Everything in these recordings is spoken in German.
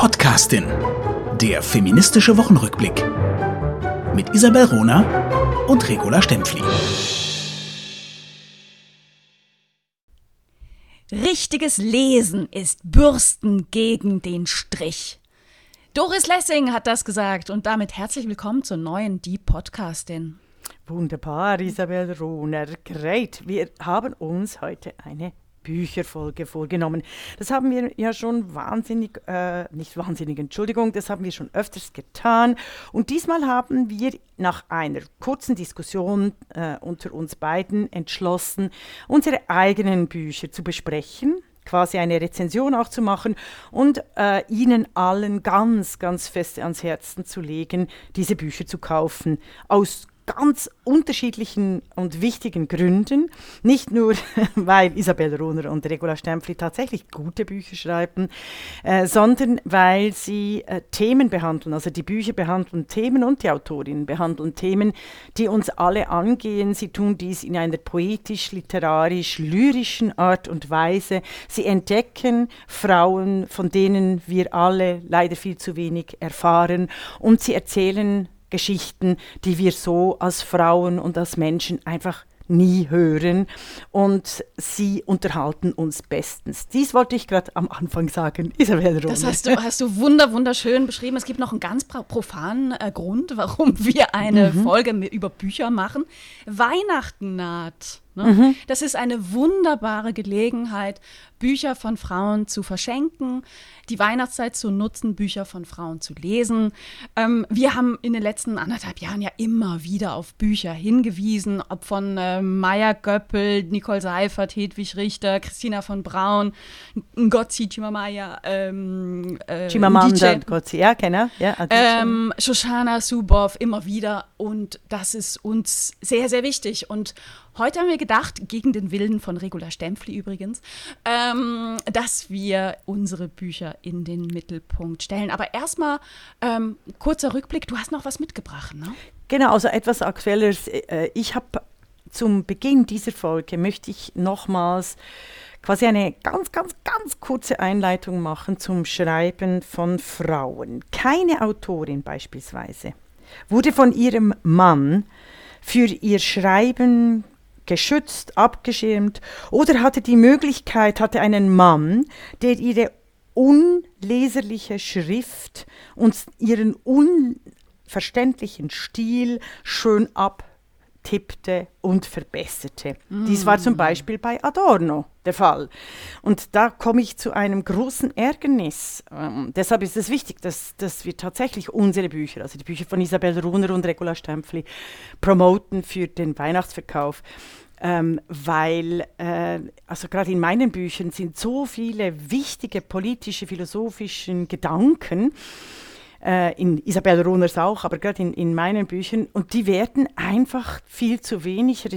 Podcastin. Der feministische Wochenrückblick. Mit Isabel Rona und Regula Stempfli. Richtiges Lesen ist Bürsten gegen den Strich. Doris Lessing hat das gesagt und damit herzlich willkommen zur neuen Die Podcastin. Wunderbar, Isabel Rohner. Great. Wir haben uns heute eine Bücherfolge vorgenommen. Das haben wir ja schon wahnsinnig, äh, nicht wahnsinnig, Entschuldigung, das haben wir schon öfters getan. Und diesmal haben wir nach einer kurzen Diskussion äh, unter uns beiden entschlossen, unsere eigenen Bücher zu besprechen quasi eine Rezension auch zu machen und äh, Ihnen allen ganz, ganz fest ans Herzen zu legen, diese Bücher zu kaufen. Aus ganz unterschiedlichen und wichtigen Gründen. Nicht nur, weil Isabel Rohner und Regula Stempfli tatsächlich gute Bücher schreiben, äh, sondern weil sie äh, Themen behandeln. Also die Bücher behandeln Themen und die Autorinnen behandeln Themen, die uns alle angehen. Sie tun dies in einer poetisch, literarisch, lyrischen Art und Weise. Sie entdecken Frauen, von denen wir alle leider viel zu wenig erfahren. Und sie erzählen Geschichten, die wir so als Frauen und als Menschen einfach nie hören und sie unterhalten uns bestens. Dies wollte ich gerade am Anfang sagen, Isabel Rohne. Das hast du, hast du wunder, wunderschön beschrieben. Es gibt noch einen ganz profanen äh, Grund, warum wir eine mhm. Folge über Bücher machen. Weihnachten naht. Ne? Mhm. Das ist eine wunderbare Gelegenheit, Bücher von Frauen zu verschenken, die Weihnachtszeit zu nutzen, Bücher von Frauen zu lesen. Ähm, wir haben in den letzten anderthalb Jahren ja immer wieder auf Bücher hingewiesen, ob von äh, Maya Göppel, Nicole Seifert, Hedwig Richter, Christina von Braun, Ngotzi Chimamaya, ähm, äh, Chimamanda Ngotzi, ja, kenne ja, ähm, Shoshana Zuboff, immer wieder. Und das ist uns sehr, sehr wichtig. Und Heute haben wir gedacht, gegen den Willen von Regula Stempfli übrigens, ähm, dass wir unsere Bücher in den Mittelpunkt stellen. Aber erstmal ähm, kurzer Rückblick, du hast noch was mitgebracht, ne? Genau, also etwas Aktuelles. Äh, ich habe zum Beginn dieser Folge möchte ich nochmals quasi eine ganz, ganz, ganz kurze Einleitung machen zum Schreiben von Frauen. Keine Autorin beispielsweise wurde von ihrem Mann für ihr Schreiben geschützt, abgeschirmt. Oder hatte die Möglichkeit, hatte einen Mann, der ihre unleserliche Schrift und ihren unverständlichen Stil schön abtippte und verbesserte. Mm. Dies war zum Beispiel bei Adorno der Fall. Und da komme ich zu einem großen Ärgernis. Ähm, deshalb ist es wichtig, dass, dass wir tatsächlich unsere Bücher, also die Bücher von Isabel Runer und Regula Stempfli, promoten für den Weihnachtsverkauf ähm, weil äh, also gerade in meinen Büchern sind so viele wichtige politische, philosophische Gedanken, äh, in Isabel Rohners auch, aber gerade in, in meinen Büchern, und die werden einfach viel zu wenig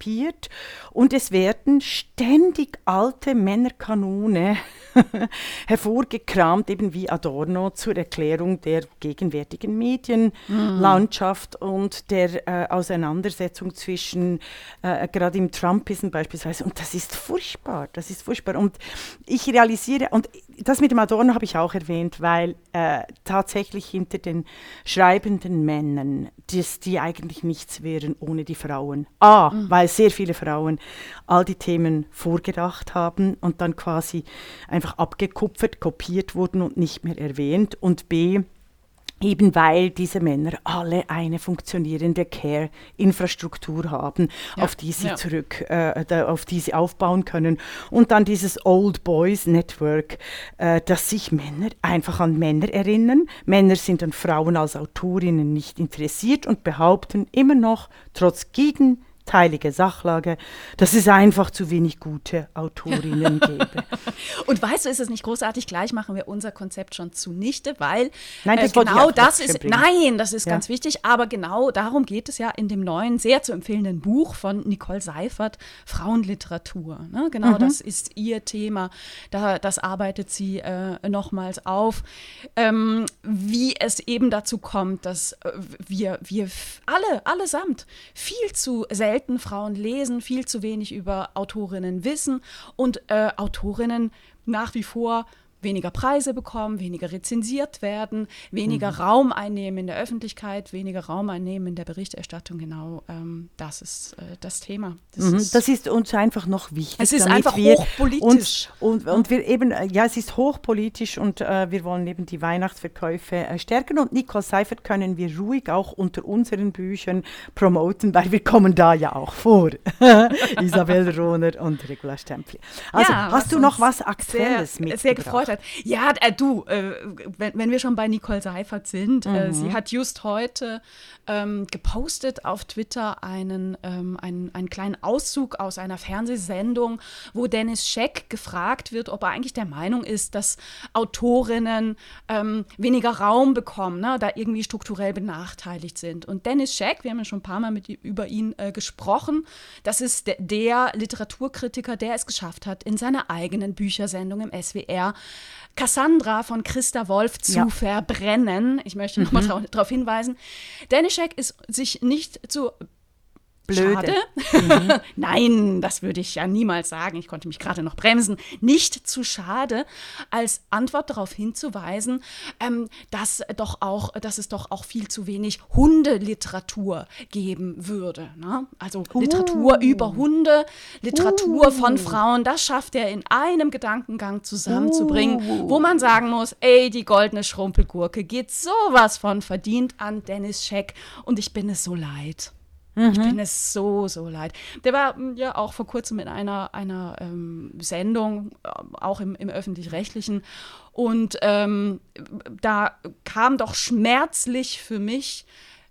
rezipiert und es werden ständig alte Männerkanone hervorgekramt, eben wie Adorno zur Erklärung der gegenwärtigen Medienlandschaft mhm. und der äh, Auseinandersetzung zwischen, äh, gerade im Trumpism beispielsweise. Und das ist furchtbar, das ist furchtbar. Und ich realisiere, und das mit dem Adorno habe ich auch erwähnt, weil äh, tatsächlich hinter den schreibenden Männern, dass die eigentlich nichts wären ohne die Frauen. A, mhm. weil sehr viele Frauen all die Themen vorgedacht haben und dann quasi einfach abgekupfert, kopiert wurden und nicht mehr erwähnt. Und B, eben weil diese Männer alle eine funktionierende Care-Infrastruktur haben, ja, auf die sie ja. zurück, äh, da, auf die sie aufbauen können. Und dann dieses Old Boys Network, äh, dass sich Männer einfach an Männer erinnern. Männer sind an Frauen als Autorinnen nicht interessiert und behaupten immer noch, trotz gegen teilige Sachlage, dass es einfach zu wenig gute Autorinnen gäbe. Und weißt du, ist es nicht großartig? Gleich machen wir unser Konzept schon zunichte, weil nein, das äh, genau das ist, nein, das ist ja. ganz wichtig, aber genau darum geht es ja in dem neuen, sehr zu empfehlenden Buch von Nicole Seifert, Frauenliteratur. Ne? Genau, mhm. das ist ihr Thema. Da, das arbeitet sie äh, nochmals auf, ähm, wie es eben dazu kommt, dass äh, wir, wir alle, allesamt viel zu selten selten Frauen lesen, viel zu wenig über Autorinnen wissen und äh, Autorinnen nach wie vor weniger Preise bekommen, weniger rezensiert werden, weniger mhm. Raum einnehmen in der Öffentlichkeit, weniger Raum einnehmen in der Berichterstattung. Genau, ähm, das ist äh, das Thema. Das, mhm. ist, das, ist, uns einfach noch wichtig. Es ist einfach hochpolitisch. und, und wir eben, äh, ja, es ist hochpolitisch und äh, wir wollen eben die Weihnachtsverkäufe äh, stärken. Und Nicole Seifert können wir ruhig auch unter unseren Büchern promoten, weil wir kommen da ja auch vor. Isabel Rohner und Regula Stempli. Also, ja, hast du noch was Aktuelles sehr, mitgebracht? Sehr gefreut hat. Ja, äh, du, äh, wenn, wenn, wir schon bei Nicole Seifert sind, äh, mhm. sie hat just heute ähm, gepostet auf Twitter einen, ähm, einen, einen kleinen Auszug aus einer Fernsehsendung, wo Dennis Scheck gefragt wird, ob er eigentlich der Meinung ist, dass Autorinnen ähm, weniger Raum bekommen, ne, da irgendwie strukturell benachteiligt sind. Und Dennis Scheck, wir haben ja schon ein paar Mal mit, über ihn äh, gesprochen, das ist der, der Literaturkritiker, der es geschafft hat, in seiner eigenen Büchersendung im SWR Cassandra von Christa Wolf zu ja. verbrennen. Ich möchte nochmal mhm. darauf hinweisen. Danischek ist sich nicht zu Blöde. Mhm. Nein, das würde ich ja niemals sagen. Ich konnte mich gerade noch bremsen. Nicht zu schade, als Antwort darauf hinzuweisen, ähm, dass, doch auch, dass es doch auch viel zu wenig Hundeliteratur geben würde. Ne? Also uh. Literatur über Hunde, Literatur uh. von Frauen, das schafft er in einem Gedankengang zusammenzubringen, uh. wo man sagen muss, ey, die goldene Schrumpelgurke geht sowas von verdient an Dennis Scheck und ich bin es so leid. Mhm. Ich bin es so, so leid. Der war hm, ja auch vor kurzem in einer, einer ähm, Sendung, äh, auch im, im öffentlich-rechtlichen. Und ähm, da kam doch schmerzlich für mich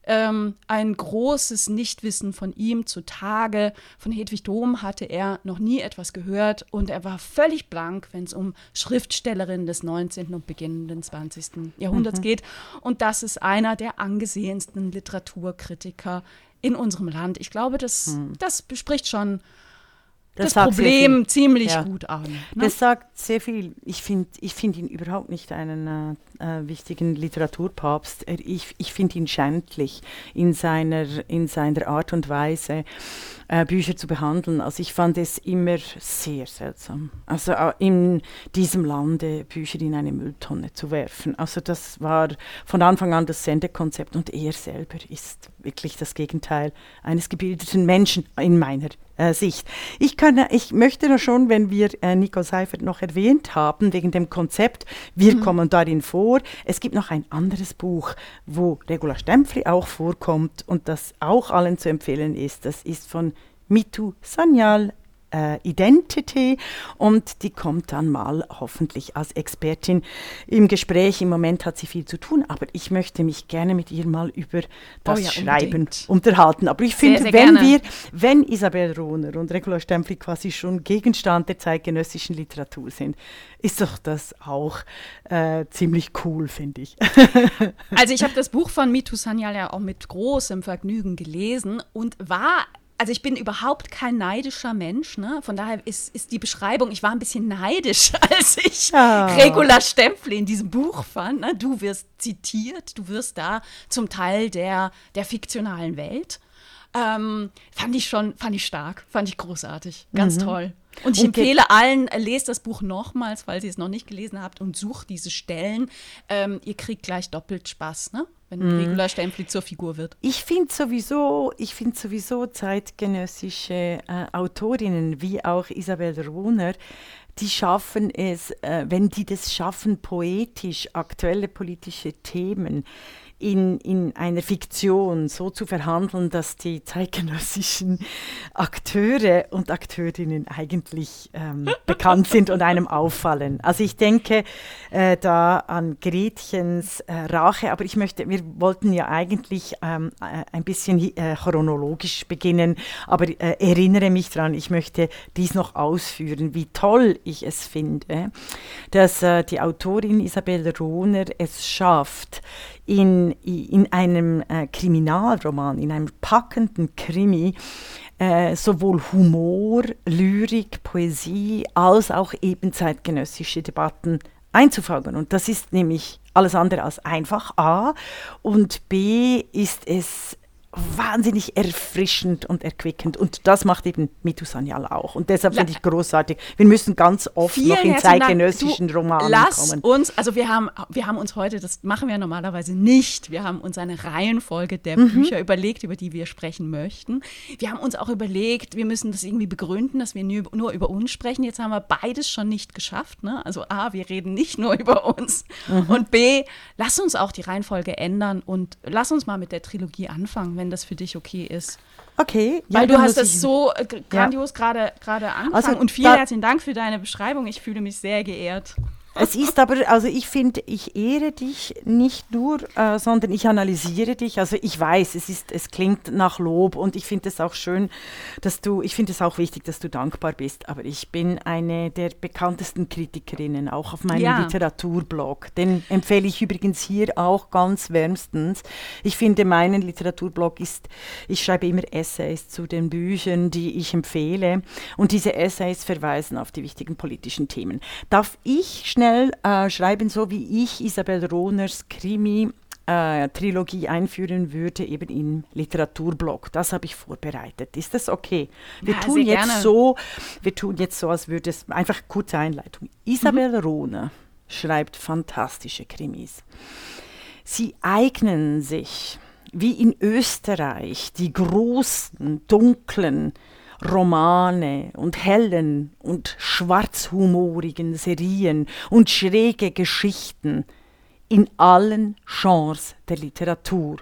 ähm, ein großes Nichtwissen von ihm zutage. Von Hedwig Dom hatte er noch nie etwas gehört und er war völlig blank, wenn es um Schriftstellerinnen des 19. und beginnenden 20. Jahrhunderts mhm. geht. Und das ist einer der angesehensten Literaturkritiker in unserem Land. Ich glaube, das, hm. das bespricht schon das, das Problem ziemlich ja. gut an. Ne? Das sagt sehr viel. Ich finde ich find ihn überhaupt nicht einen äh, äh, wichtigen Literaturpapst. Ich, ich finde ihn schändlich in seiner, in seiner Art und Weise äh, Bücher zu behandeln. Also ich fand es immer sehr seltsam. Also in diesem Lande Bücher in eine Mülltonne zu werfen. Also das war von Anfang an das Sendekonzept und er selber ist wirklich das Gegenteil eines gebildeten Menschen in meiner äh, Sicht. Ich, kann, ich möchte noch schon, wenn wir äh, Nico Seifert noch erwähnt haben, wegen dem Konzept, wir mhm. kommen darin vor. Es gibt noch ein anderes Buch, wo Regula Stempfli auch vorkommt und das auch allen zu empfehlen ist. Das ist von Mitu Sanyal äh, Identity und die kommt dann mal hoffentlich als Expertin im Gespräch. Im Moment hat sie viel zu tun, aber ich möchte mich gerne mit ihr mal über das oh ja, Schreiben unbedingt. unterhalten. Aber ich finde, wenn gerne. wir, wenn Isabel Rohner und Regula Stempfli quasi schon Gegenstand der zeitgenössischen Literatur sind, ist doch das auch äh, ziemlich cool, finde ich. also ich habe das Buch von Mitu Sanyal ja auch mit großem Vergnügen gelesen und war also ich bin überhaupt kein neidischer Mensch, ne? Von daher ist, ist die Beschreibung, ich war ein bisschen neidisch, als ich ja. Regula Stempfle in diesem Buch fand. Ne? Du wirst zitiert, du wirst da zum Teil der, der fiktionalen Welt. Ähm, fand ich schon, fand ich stark, fand ich großartig, ganz mhm. toll. Und ich okay. empfehle allen, äh, lest das Buch nochmals, falls ihr es noch nicht gelesen habt und sucht diese Stellen. Ähm, ihr kriegt gleich doppelt Spaß, ne? Wenn mm. Regula Stempfli zur Figur wird. Ich finde sowieso, ich finde sowieso zeitgenössische äh, Autorinnen wie auch Isabel Rohner, die schaffen es, äh, wenn die das schaffen, poetisch aktuelle politische Themen in, in einer Fiktion so zu verhandeln, dass die zeitgenössischen Akteure und Akteurinnen eigentlich ähm, bekannt sind und einem auffallen. Also ich denke äh, da an Gretchens äh, Rache, aber ich möchte, wir wollten ja eigentlich ähm, äh, ein bisschen äh, chronologisch beginnen, aber äh, erinnere mich daran, ich möchte dies noch ausführen, wie toll ich es finde, dass äh, die Autorin Isabel Rohner es schafft, in, in einem äh, Kriminalroman, in einem packenden Krimi, äh, sowohl Humor, Lyrik, Poesie als auch eben zeitgenössische Debatten einzufangen. Und das ist nämlich alles andere als einfach A. Und B ist es wahnsinnig erfrischend und erquickend. Und das macht eben Mitu Sanyal auch. Und deshalb finde ich großartig. Wir müssen ganz oft Vielen noch in herzlichen Dank. zeitgenössischen Du, Romanen lass kommen. uns, also wir haben, wir haben uns heute, das machen wir normalerweise nicht, wir haben uns eine Reihenfolge der Mhm. Bücher überlegt, über die wir sprechen möchten. Wir haben uns auch überlegt, wir müssen das irgendwie begründen, dass wir nur, nur über uns sprechen. Jetzt haben wir beides schon nicht geschafft. Ne? Also A, wir reden nicht nur über uns Mhm. und B, lass uns auch die Reihenfolge ändern und lass uns mal mit der Trilogie anfangen, wenn das für dich okay ist. Okay. ja, Weil du hast ich- so äh, grandios gerade gerade angefangen. Also und vielen herzlichen Dank für deine Beschreibung. Ich fühle mich sehr geehrt. Es ist aber, also ich finde, ich ehre dich nicht nur, äh, sondern ich analysiere dich. Also ich weiß, es ist, es klingt nach Lob und ich finde es auch schön, dass du, ich finde es auch wichtig, dass du dankbar bist. Aber ich bin eine der bekanntesten Kritikerinnen, auch auf meinem Ja. Literaturblog. Den empfehle ich übrigens hier auch ganz wärmstens. Ich finde, meinen Literaturblog ist, ich schreibe immer Essays zu den Büchern, die ich empfehle. Und diese Essays verweisen auf die wichtigen politischen Themen. Darf ich schnell äh, schreiben, so wie ich Isabel Rohners Krimi äh, Trilogie einführen würde, eben im Literaturblog. Das habe ich vorbereitet. Ist das okay? Wir Ja, tun jetzt gerne. so, wir tun jetzt so, als würde es einfach kurze Einleitung. Isabel Rohner schreibt fantastische Krimis. Sie eignen sich, wie in Österreich, die großen, dunklen Romane und hellen und schwarzhumorigen Serien und schräge Geschichten in allen Genres der Literatur.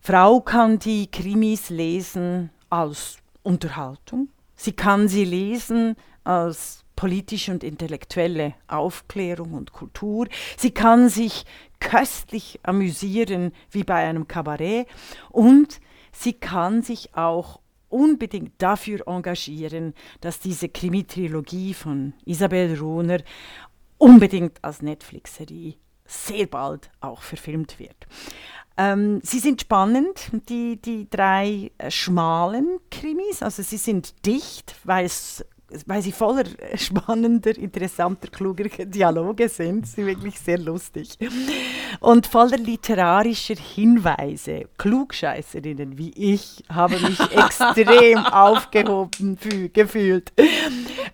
Frau kann die Krimis lesen als Unterhaltung. Sie kann sie lesen als politische und intellektuelle Aufklärung und Kultur. Sie kann sich köstlich amüsieren wie bei einem Kabarett und sie kann sich auch unbedingt dafür engagieren, dass diese Krimi-Trilogie von Isabel Rohner unbedingt als Netflix-Serie sehr bald auch verfilmt wird. Ähm, sie sind spannend, die, die drei äh, schmalen Krimis. Also sie sind dicht, weil es weil sie voller spannender, interessanter, kluger Dialoge sind. Sie sind wirklich sehr lustig. Und voller literarischer Hinweise. Klugscheißerinnen wie ich haben mich extrem aufgehoben fü- gefühlt,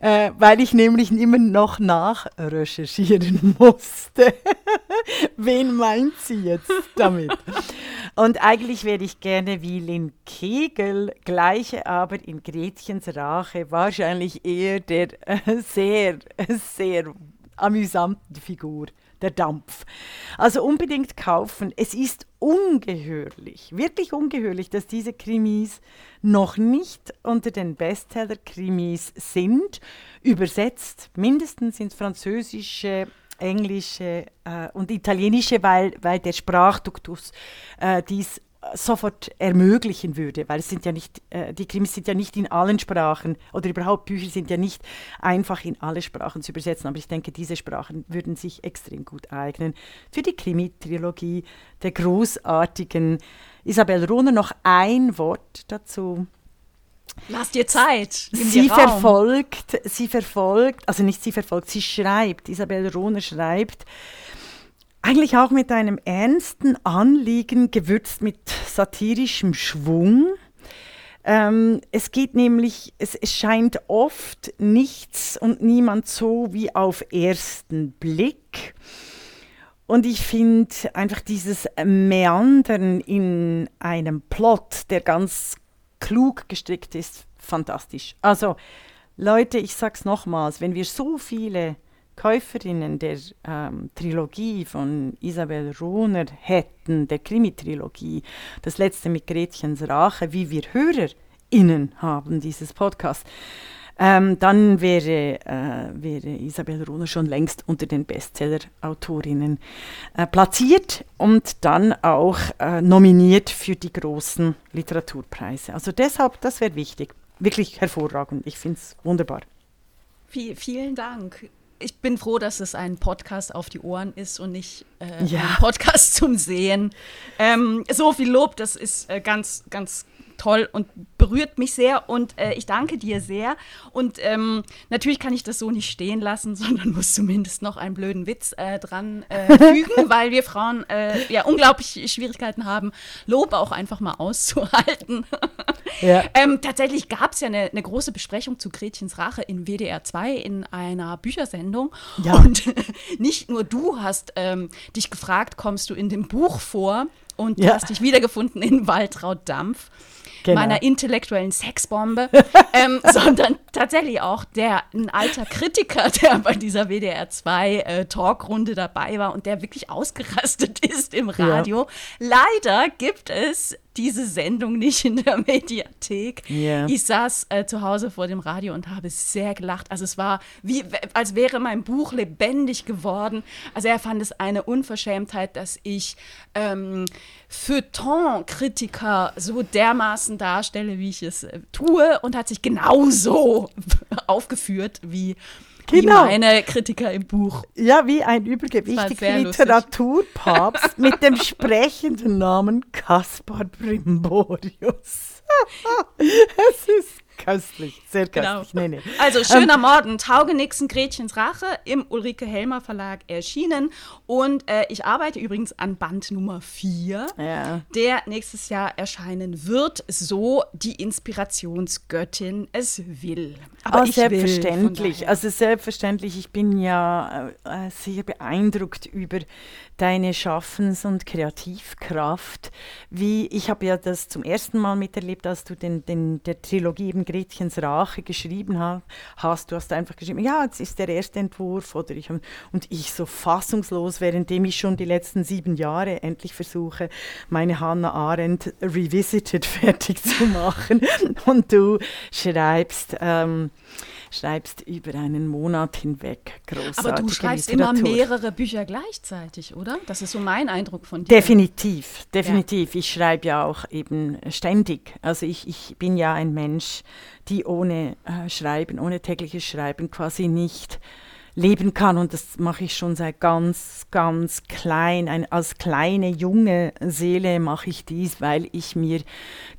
äh, weil ich nämlich immer noch nachrecherchieren musste. Wen meint sie jetzt damit? Und eigentlich wäre ich gerne wie Lynn Kegel, gleiche aber in Gretchens Rache, wahrscheinlich eher der äh, sehr, sehr amüsanten Figur, der Dampf. Also unbedingt kaufen. Es ist ungeheuerlich, wirklich ungeheuerlich, dass diese Krimis noch nicht unter den Bestseller-Krimis sind. Übersetzt mindestens ins Französische, Englische äh, und Italienische, weil, weil der Sprachduktus äh, dies sofort ermöglichen würde, weil es sind ja nicht, äh, die Krimis sind ja nicht in allen Sprachen oder überhaupt Bücher sind ja nicht einfach in alle Sprachen zu übersetzen, aber ich denke, diese Sprachen würden sich extrem gut eignen für die Krimi-Trilogie der großartigen Isabel Rohner. Noch ein Wort dazu. Lass dir Zeit. Nimm Sie dir verfolgt, sie verfolgt, also nicht sie verfolgt, sie schreibt, Isabel Rohner schreibt, eigentlich auch mit einem ernsten Anliegen, gewürzt mit satirischem Schwung. Ähm, es geht nämlich, es, es scheint oft nichts und niemand so wie auf ersten Blick. Und ich finde einfach dieses Meandern in einem Plot, der ganz klug gestrickt ist, fantastisch. Also Leute, ich sag's nochmals, wenn wir so viele Käuferinnen der ähm, Trilogie von Isabel Rohner hätten, der Krimi-Trilogie, das letzte mit Gretchens Rache, wie wir HörerInnen haben dieses Podcast, ähm, dann wäre, äh, wäre Isabel Rohner schon längst unter den Bestseller-Autorinnen äh, platziert und dann auch äh, nominiert für die großen Literaturpreise. Also deshalb, das wäre wichtig. Wirklich hervorragend. Ich finde es wunderbar. Viel, vielen Dank. Ich bin froh, dass es ein Podcast auf die Ohren ist und nicht äh, Ja. ein Podcast zum Sehen. Ähm, so viel Lob, das ist äh, ganz, ganz toll und berührt mich sehr und äh, ich danke dir sehr. Und ähm, natürlich kann ich das so nicht stehen lassen, sondern muss zumindest noch einen blöden Witz äh, dran äh, fügen, weil wir Frauen äh, ja unglaublich Schwierigkeiten haben, Lob auch einfach mal auszuhalten. Ja. ähm, tatsächlich gab es ja eine, eine, große Besprechung zu Gretchens Rache in WDR 2 in einer Büchersendung. Ja. Und nicht nur du hast ähm, dich gefragt, kommst du in dem Buch vor? Und ja. hast dich wiedergefunden in Waltraud Dampf genau. meiner intellektuellen Sexbombe, ähm, sondern tatsächlich auch der ein alter Kritiker, der bei dieser WDR 2 äh, Talkrunde dabei war und der wirklich ausgerastet ist im Radio. Ja. Leider gibt es diese Sendung nicht in der Mediathek. Yeah. Ich saß äh, zu Hause vor dem Radio und habe sehr gelacht. Also es war wie, als wäre mein Buch lebendig geworden. Also er fand es eine Unverschämtheit, dass ich ähm, Feuilleton-Kritiker so dermaßen darstelle, wie ich es äh, tue und hat sich genauso aufgeführt wie Genau. Wie meine Kritiker im Buch. Ja, wie ein übergewichtiger Literaturpapst mit dem sprechenden Namen Kaspar Brimborius. es ist Köstlich, sehr genau. köstlich. Genau. Nee, nee. Also, schöner ähm, Morgen, Taugenixen, Gretchens Rache im Ulrike Helmer Verlag erschienen. Und äh, ich arbeite übrigens an Band Nummer 4, ja. der nächstes Jahr erscheinen wird, so die Inspirationsgöttin es will. Aber oh, selbstverständlich. Will, also, selbstverständlich. Ich bin ja äh, sehr beeindruckt über deine Schaffens- und Kreativkraft. Wie, ich habe ja das zum ersten Mal miterlebt, als du den, den, der Trilogie eben Gretchens Rache geschrieben hast. Du hast einfach geschrieben, ja, jetzt ist der erste Entwurf. Oder ich, und ich so fassungslos, währenddem ich schon die letzten sieben Jahre endlich versuche, meine Hannah Arendt Revisited fertig zu machen. und du schreibst... Ähm, schreibst über einen Monat hinweg großartige Aber du schreibst Literatur. immer mehrere Bücher gleichzeitig, oder? Das ist so mein Eindruck von dir. Definitiv, definitiv. Ja. Ich schreibe ja auch eben ständig. Also ich, ich bin ja ein Mensch, die ohne äh, Schreiben, ohne tägliches Schreiben quasi nicht leben kann. Und das mache ich schon seit ganz, ganz klein. Ein, als kleine, junge Seele mache ich dies, weil ich mir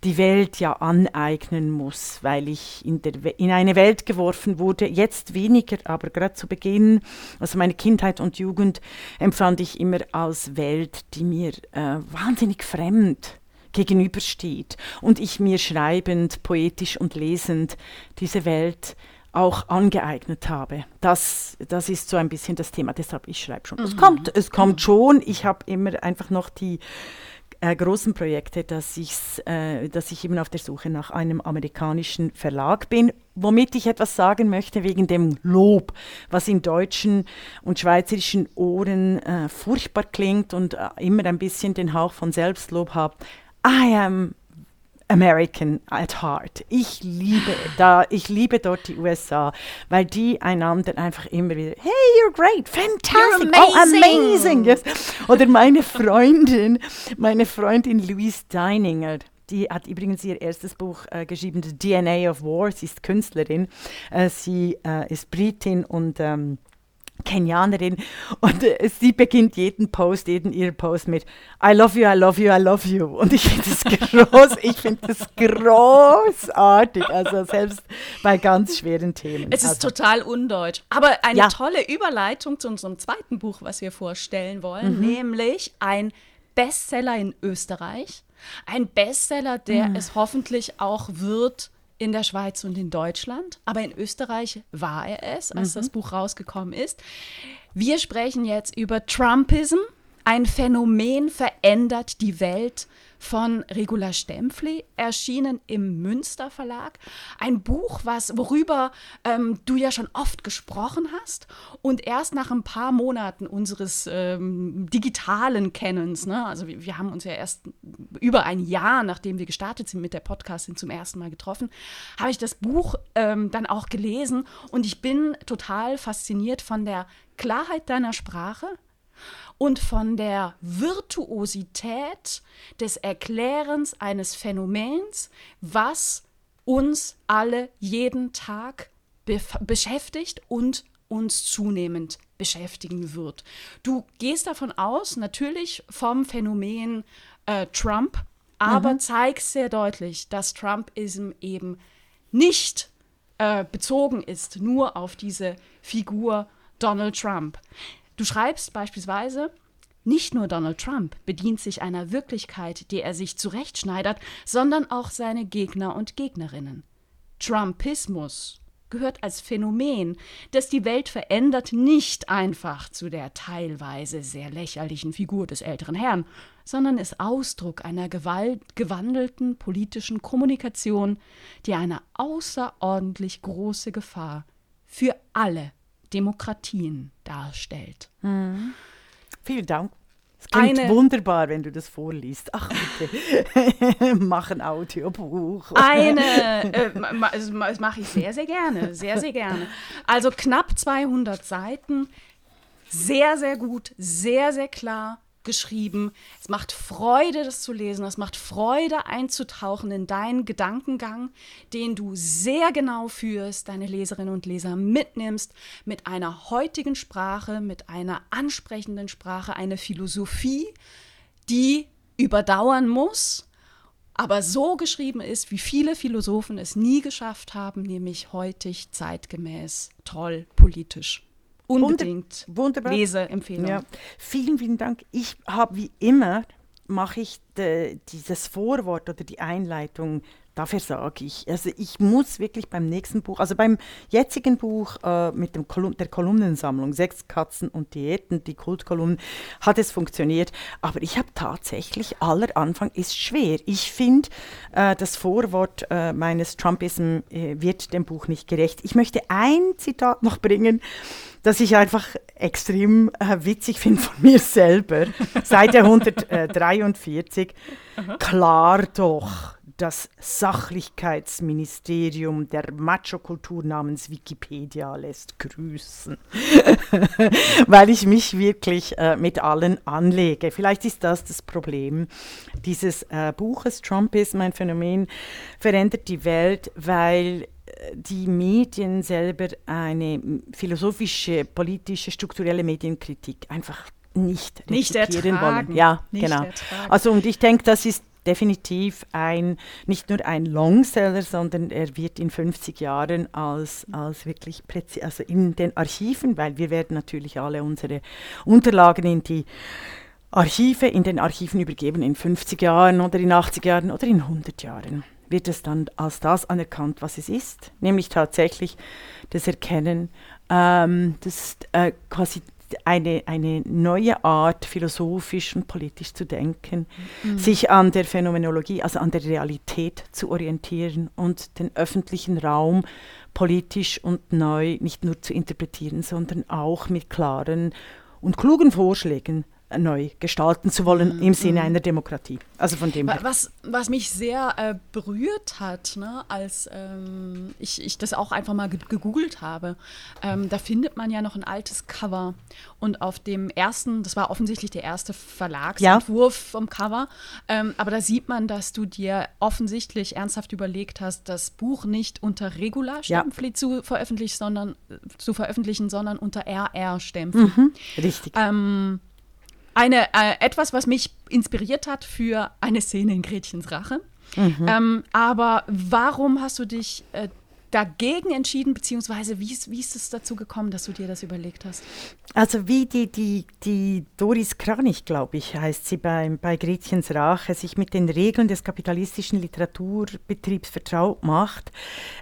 die Welt ja aneignen muss, weil ich in, der, in eine Welt geworfen wurde. Jetzt weniger, aber gerade zu Beginn, also meine Kindheit und Jugend, empfand ich immer als Welt, die mir äh, wahnsinnig fremd gegenübersteht und ich mir schreibend, poetisch und lesend diese Welt auch angeeignet habe. Das, das ist so ein bisschen das Thema, deshalb ich schreibe schon. Mhm. Es kommt, es kommt schon. Ich habe immer einfach noch die äh, großen Projekte, dass, äh, dass ich eben auf der Suche nach einem amerikanischen Verlag bin, womit ich etwas sagen möchte wegen dem Lob, was in deutschen und schweizerischen Ohren äh, furchtbar klingt und äh, immer ein bisschen den Hauch von Selbstlob hat. I am American at heart. Ich liebe da, ich liebe dort die USA, weil die einander einfach immer wieder, hey, you're great, fantastic, you're amazing. oh amazing, yes. Oder meine Freundin, meine Freundin Louise Deininger, die hat übrigens ihr erstes Buch äh, geschrieben, The DNA of War. Sie ist Künstlerin, äh, sie äh, ist Britin und ähm, Kenianerin und äh, sie beginnt jeden Post, jeden ihrer Post mit I love you, I love you, I love you. Und ich finde das groß, ich finde das großartig, also selbst bei ganz schweren Themen. Es ist also. total undeutsch, aber eine ja. tolle Überleitung zu unserem zweiten Buch, was wir vorstellen wollen, mhm. nämlich ein Bestseller in Österreich, ein Bestseller, der mhm. es hoffentlich auch wird in der Schweiz und in Deutschland, aber in Österreich war er es, als mhm. das Buch rausgekommen ist. Wir sprechen jetzt über Trumpism. Ein Phänomen verändert die Welt von Regula Stempfli, erschienen im Münster Verlag. Ein Buch, was, worüber ähm, du ja schon oft gesprochen hast und erst nach ein paar Monaten unseres ähm, digitalen Kennens, ne? also wir, wir, haben uns ja erst über ein Jahr, nachdem wir gestartet sind mit der Podcasting, zum ersten Mal getroffen, habe ich das Buch ähm, dann auch gelesen und ich bin total fasziniert von der Klarheit deiner Sprache, und von der Virtuosität des Erklärens eines Phänomens, was uns alle jeden Tag be beschäftigt und uns zunehmend beschäftigen wird. Du gehst davon aus, natürlich vom Phänomen äh, Trump, aber mhm. zeigst sehr deutlich, dass Trumpism eben nicht äh, bezogen ist nur auf diese Figur Donald Trump. Du schreibst beispielsweise, nicht nur Donald Trump bedient sich einer Wirklichkeit, die er sich zurechtschneidert, sondern auch seine Gegner und Gegnerinnen. Trumpismus gehört als Phänomen, das die Welt verändert, nicht einfach zu der teilweise sehr lächerlichen Figur des älteren Herrn, sondern ist Ausdruck einer gewalt gewandelten politischen Kommunikation, die eine außerordentlich große Gefahr für alle Demokratien darstellt. Mhm. Vielen Dank. Es klingt eine, wunderbar, wenn du das vorliest. Ach bitte, mach ein Audiobuch. Eine, äh, das mache ich sehr, sehr gerne, sehr, sehr gerne. Also knapp 200 Seiten, sehr, sehr gut, sehr, sehr klar, geschrieben. Es macht Freude, das zu lesen. Es macht Freude, einzutauchen in deinen Gedankengang, den du sehr genau führst, deine Leserinnen und Leser mitnimmst, mit einer heutigen Sprache, mit einer ansprechenden Sprache, eine Philosophie, die überdauern muss, aber so geschrieben ist, wie viele Philosophen es nie geschafft haben, nämlich heutig, zeitgemäß, toll, politisch unbedingt Wunderbar. Leseempfehlung. Ja. Vielen, vielen Dank. Ich habe wie immer, mache ich de, dieses Vorwort oder die Einleitung da versage ich. Also ich muss wirklich beim nächsten Buch, also beim jetzigen Buch äh, mit dem Kolum der Kolumnensammlung Sechs Katzen und Diäten, die Kultkolumnen, hat es funktioniert. Aber ich habe tatsächlich, aller Anfang ist schwer. Ich finde, äh, das Vorwort äh, meines Trumpism äh, wird dem Buch nicht gerecht. Ich möchte ein Zitat noch bringen, das ich einfach extrem äh, witzig finde von mir selber. Seite 143. Klar doch das Sachlichkeitsministerium der Macho-Kultur namens Wikipedia lässt grüßen, weil ich mich wirklich äh, mit allen anlege. Vielleicht ist das das Problem dieses äh, Buches. Trump ist mein Phänomen, verändert die Welt, weil äh, die Medien selber eine philosophische, politische, strukturelle Medienkritik einfach nicht, nicht ertragen. wollen. Ja, nicht genau. Ertragen. Also und ich denke, das ist definitiv ein, nicht nur ein Longseller, sondern er wird in 50 Jahren als, als wirklich präzise, also in den Archiven, weil wir werden natürlich alle unsere Unterlagen in die Archive, in den Archiven übergeben in 50 Jahren oder in 80 Jahren oder in 100 Jahren wird es dann als das anerkannt, was es ist, nämlich tatsächlich das Erkennen, ähm, das äh, quasi eine, eine neue Art, philosophisch und politisch zu denken, mhm. sich an der Phänomenologie, also an der Realität zu orientieren und den öffentlichen Raum politisch und neu nicht nur zu interpretieren, sondern auch mit klaren und klugen Vorschlägen neu gestalten zu wollen im Sinne mhm. einer Demokratie. Also von dem was, was mich sehr äh, berührt hat, ne, als ähm, ich, ich das auch einfach mal gegoogelt habe, ähm, da findet man ja noch ein altes Cover und auf dem ersten, das war offensichtlich der erste Verlagsentwurf ja. vom Cover, ähm, aber da sieht man, dass du dir offensichtlich ernsthaft überlegt hast, das Buch nicht unter Regularstempel ja. zu veröffentlichen, sondern zu veröffentlichen, sondern unter RR-Stempel. Mhm, richtig. Ähm, eine, äh, etwas, was mich inspiriert hat für eine Szene in Gretchens Rache. Mhm. Ähm, aber warum hast du dich äh, dagegen entschieden, beziehungsweise wie ist, wie ist es dazu gekommen, dass du dir das überlegt hast? Also wie die, die, die Doris Kranich, glaube ich, heißt sie bei, bei Gretchens Rache, sich mit den Regeln des kapitalistischen Literaturbetriebs vertraut macht,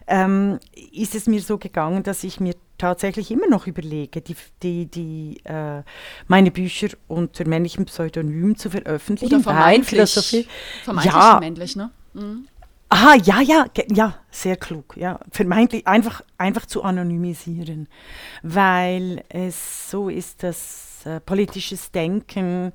ähm, ist es mir so gegangen, dass ich mir tatsächlich immer noch überlege, die, die, die, äh, meine Bücher unter männlichem Pseudonym zu veröffentlichen. Oder vermeintlich, Philosophie, vermeintlich ja, männlich, ne? Mhm. Aha, ja, ja, ja, sehr klug, ja. Vermeintlich einfach, einfach zu anonymisieren, weil es so ist, dass äh, politisches Denken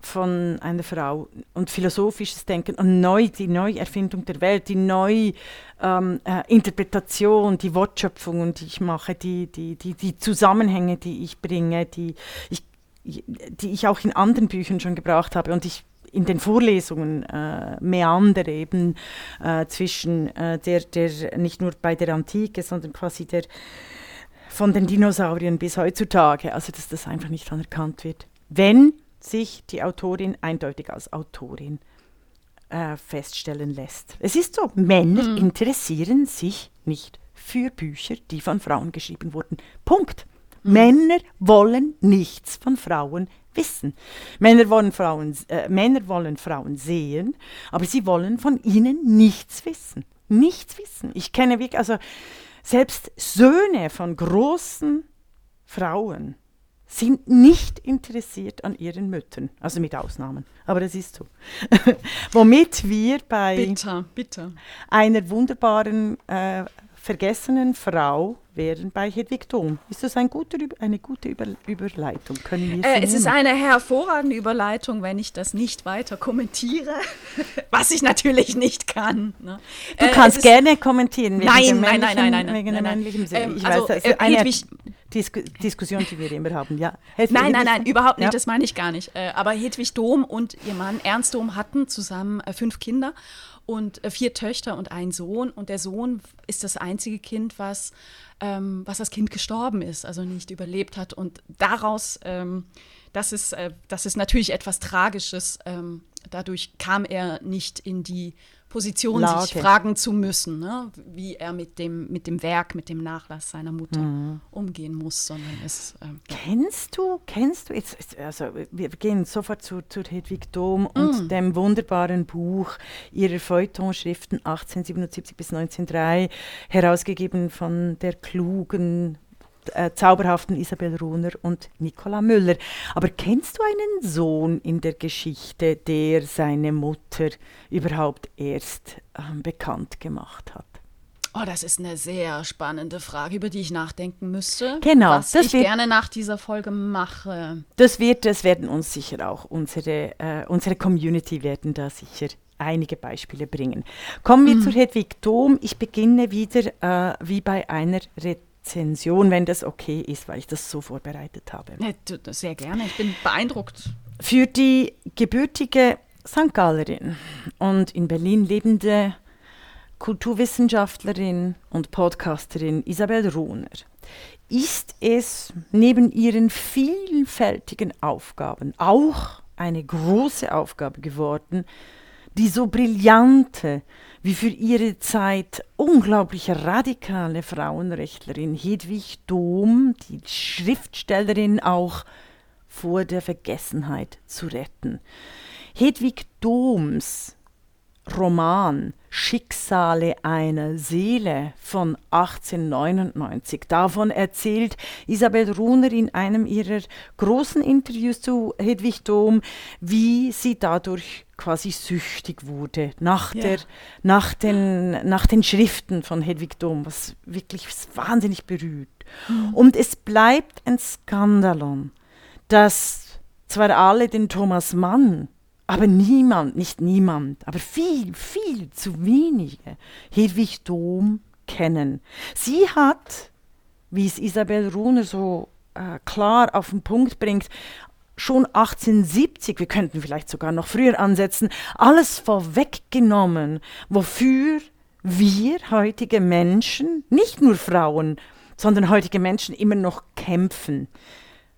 von einer Frau und philosophisches Denken und neu, die Neuerfindung der Welt, die Neuinterpretation, ähm, äh, die Wortschöpfungen, die ich mache, die, die, die, die Zusammenhänge, die ich bringe, die ich, die ich auch in anderen Büchern schon gebraucht habe und ich in den Vorlesungen äh, meandere eben äh, zwischen äh, der, der, nicht nur bei der Antike, sondern quasi der von den Dinosauriern bis heutzutage, also dass das einfach nicht anerkannt wird. Wenn sich die Autorin eindeutig als Autorin äh, feststellen lässt. Es ist so, Männer mhm. interessieren sich nicht für Bücher, die von Frauen geschrieben wurden. Punkt. Männer wollen nichts von Frauen wissen. Männer wollen Frauen, äh, Männer wollen Frauen sehen, aber sie wollen von ihnen nichts wissen. Nichts wissen. Ich kenne wirklich, also selbst Söhne von großen Frauen sind nicht interessiert an ihren Müttern, also mit Ausnahmen, aber das ist so. Womit wir bei bitter, bitter. einer wunderbaren äh, vergessenen Frau wären bei Hedwig Dom. Ist das ein guter, eine gute Über Überleitung? Können wir äh, es ist eine hervorragende Überleitung, wenn ich das nicht weiter kommentiere, was ich natürlich nicht kann. Ne? Du äh, kannst gerne kommentieren. Nein, nein, nein, nein, nein, wegen nein, nein. Ähm, ich also, weiß, das ist äh, eine Hedwig, Dis Diskussion, die wir immer haben. Ja. Hedwig, nein, nein, nein, überhaupt nicht. Ja. Das meine ich gar nicht. Äh, aber Hedwig Dom und ihr Mann Ernst Dom hatten zusammen äh, fünf Kinder und äh, vier Töchter und ein Sohn. Und der Sohn ist das einzige Kind, was, ähm, was das Kind gestorben ist, also nicht überlebt hat. Und daraus, ähm, das, ist, äh, das ist natürlich etwas Tragisches. Ähm, dadurch kam er nicht in die Position, Lage. sich fragen zu müssen, ne? wie er mit dem, mit dem Werk, mit dem Nachlass seiner Mutter mhm. umgehen muss, sondern es. Ähm, kennst du, kennst du, jetzt, also wir gehen sofort zu, zu Hedwig Dom und mhm. dem wunderbaren Buch ihrer Feuilletonschriften 1877 bis 1903, herausgegeben von der klugen äh, zauberhaften Isabel Runer und Nicola Müller. Aber kennst du einen Sohn in der Geschichte, der seine Mutter überhaupt erst äh, bekannt gemacht hat? Oh, das ist eine sehr spannende Frage, über die ich nachdenken müsste. Genau, was das ich wird, gerne nach dieser Folge mache. Das wird, das werden uns sicher auch unsere, äh, unsere Community werden da sicher einige Beispiele bringen. Kommen wir mhm. zu Hedwig Dom. Ich beginne wieder äh, wie bei einer Re Rezension, wenn das okay ist, weil ich das so vorbereitet habe. Sehr gerne, ich bin beeindruckt. Für die gebürtige St. Gallerin und in Berlin lebende Kulturwissenschaftlerin und Podcasterin Isabel Ruhner ist es neben ihren vielfältigen Aufgaben auch eine große Aufgabe geworden, die so brillante wie für ihre Zeit unglaublich radikale Frauenrechtlerin Hedwig Dom, die Schriftstellerin, auch vor der Vergessenheit zu retten. Hedwig Doms Roman Schicksale einer Seele von 1899. Davon erzählt Isabel Runer in einem ihrer großen Interviews zu Hedwig Dom, wie sie dadurch quasi süchtig wurde nach, ja. der, nach, den, nach den Schriften von Hedwig Dom, was wirklich wahnsinnig berührt. Mhm. Und es bleibt ein Skandalon, dass zwar alle den Thomas Mann aber niemand, nicht niemand, aber viel, viel zu wenige Hedwig Dom kennen. Sie hat, wie es Isabel Runer so äh, klar auf den Punkt bringt, schon 1870, wir könnten vielleicht sogar noch früher ansetzen, alles vorweggenommen, wofür wir heutige Menschen, nicht nur Frauen, sondern heutige Menschen immer noch kämpfen.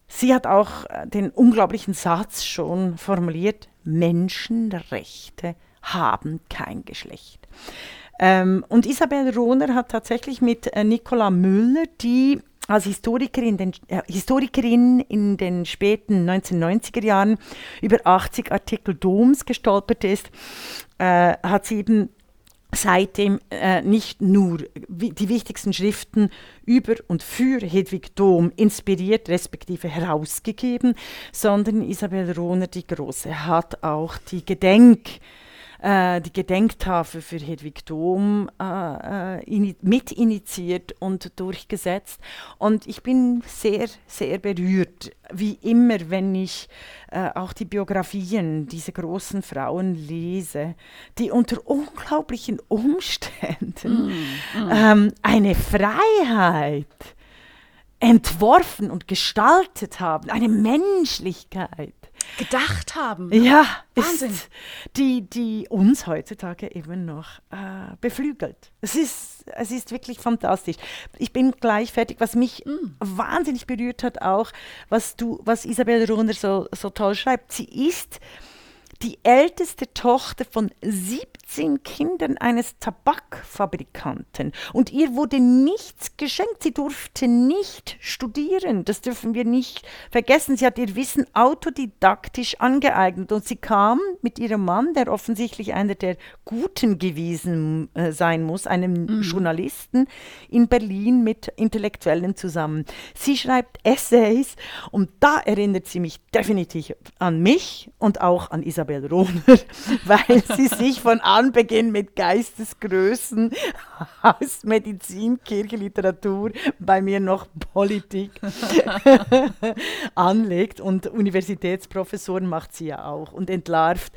Sie hat auch äh, den unglaublichen Satz schon formuliert, Menschenrechte haben kein Geschlecht. Ähm, und Isabel Rohner hat tatsächlich mit äh, Nicola Müller, die als Historikerin, den, äh, Historikerin in den späten 1990er Jahren über 80 Artikel Doms gestolpert ist, äh, hat sie eben seitdem äh, nicht nur die wichtigsten Schriften über und für Hedwig Dom inspiriert respektive herausgegeben, sondern Isabel Rohner die Große hat auch die Gedenk äh, die Gedenktafel für Hedwig Dom äh, äh mitinitiiert und durchgesetzt. Und ich bin sehr, sehr berührt, wie immer, wenn ich äh, auch die Biografien dieser großen Frauen lese, die unter unglaublichen Umständen mm, mm. Ähm, eine Freiheit entworfen und gestaltet haben, eine Menschlichkeit gedacht haben. Ja, Wahnsinn. die, die uns heutzutage eben noch äh, beflügelt. Es ist, es ist wirklich fantastisch. Ich bin gleich fertig. Was mich mm. wahnsinnig berührt hat, auch, was du, was Isabel Runer so, so toll schreibt. Sie ist die älteste Tochter von 17 Kindern eines Tabakfabrikanten. Und ihr wurde nichts geschenkt. Sie durfte nicht studieren. Das dürfen wir nicht vergessen. Sie hat ihr Wissen autodidaktisch angeeignet. Und sie kam mit ihrem Mann, der offensichtlich einer der Guten gewesen äh, sein muss, einem mhm. Journalisten in Berlin mit Intellektuellen zusammen. Sie schreibt Essays und da erinnert sie mich definitiv an mich und auch an Isabel Isabel Rohner, weil sie sich von Anbeginn mit Geistesgrößen aus Medizin, Kirche, Literatur, bei mir noch Politik anlegt. Und Universitätsprofessoren macht sie ja auch und entlarvt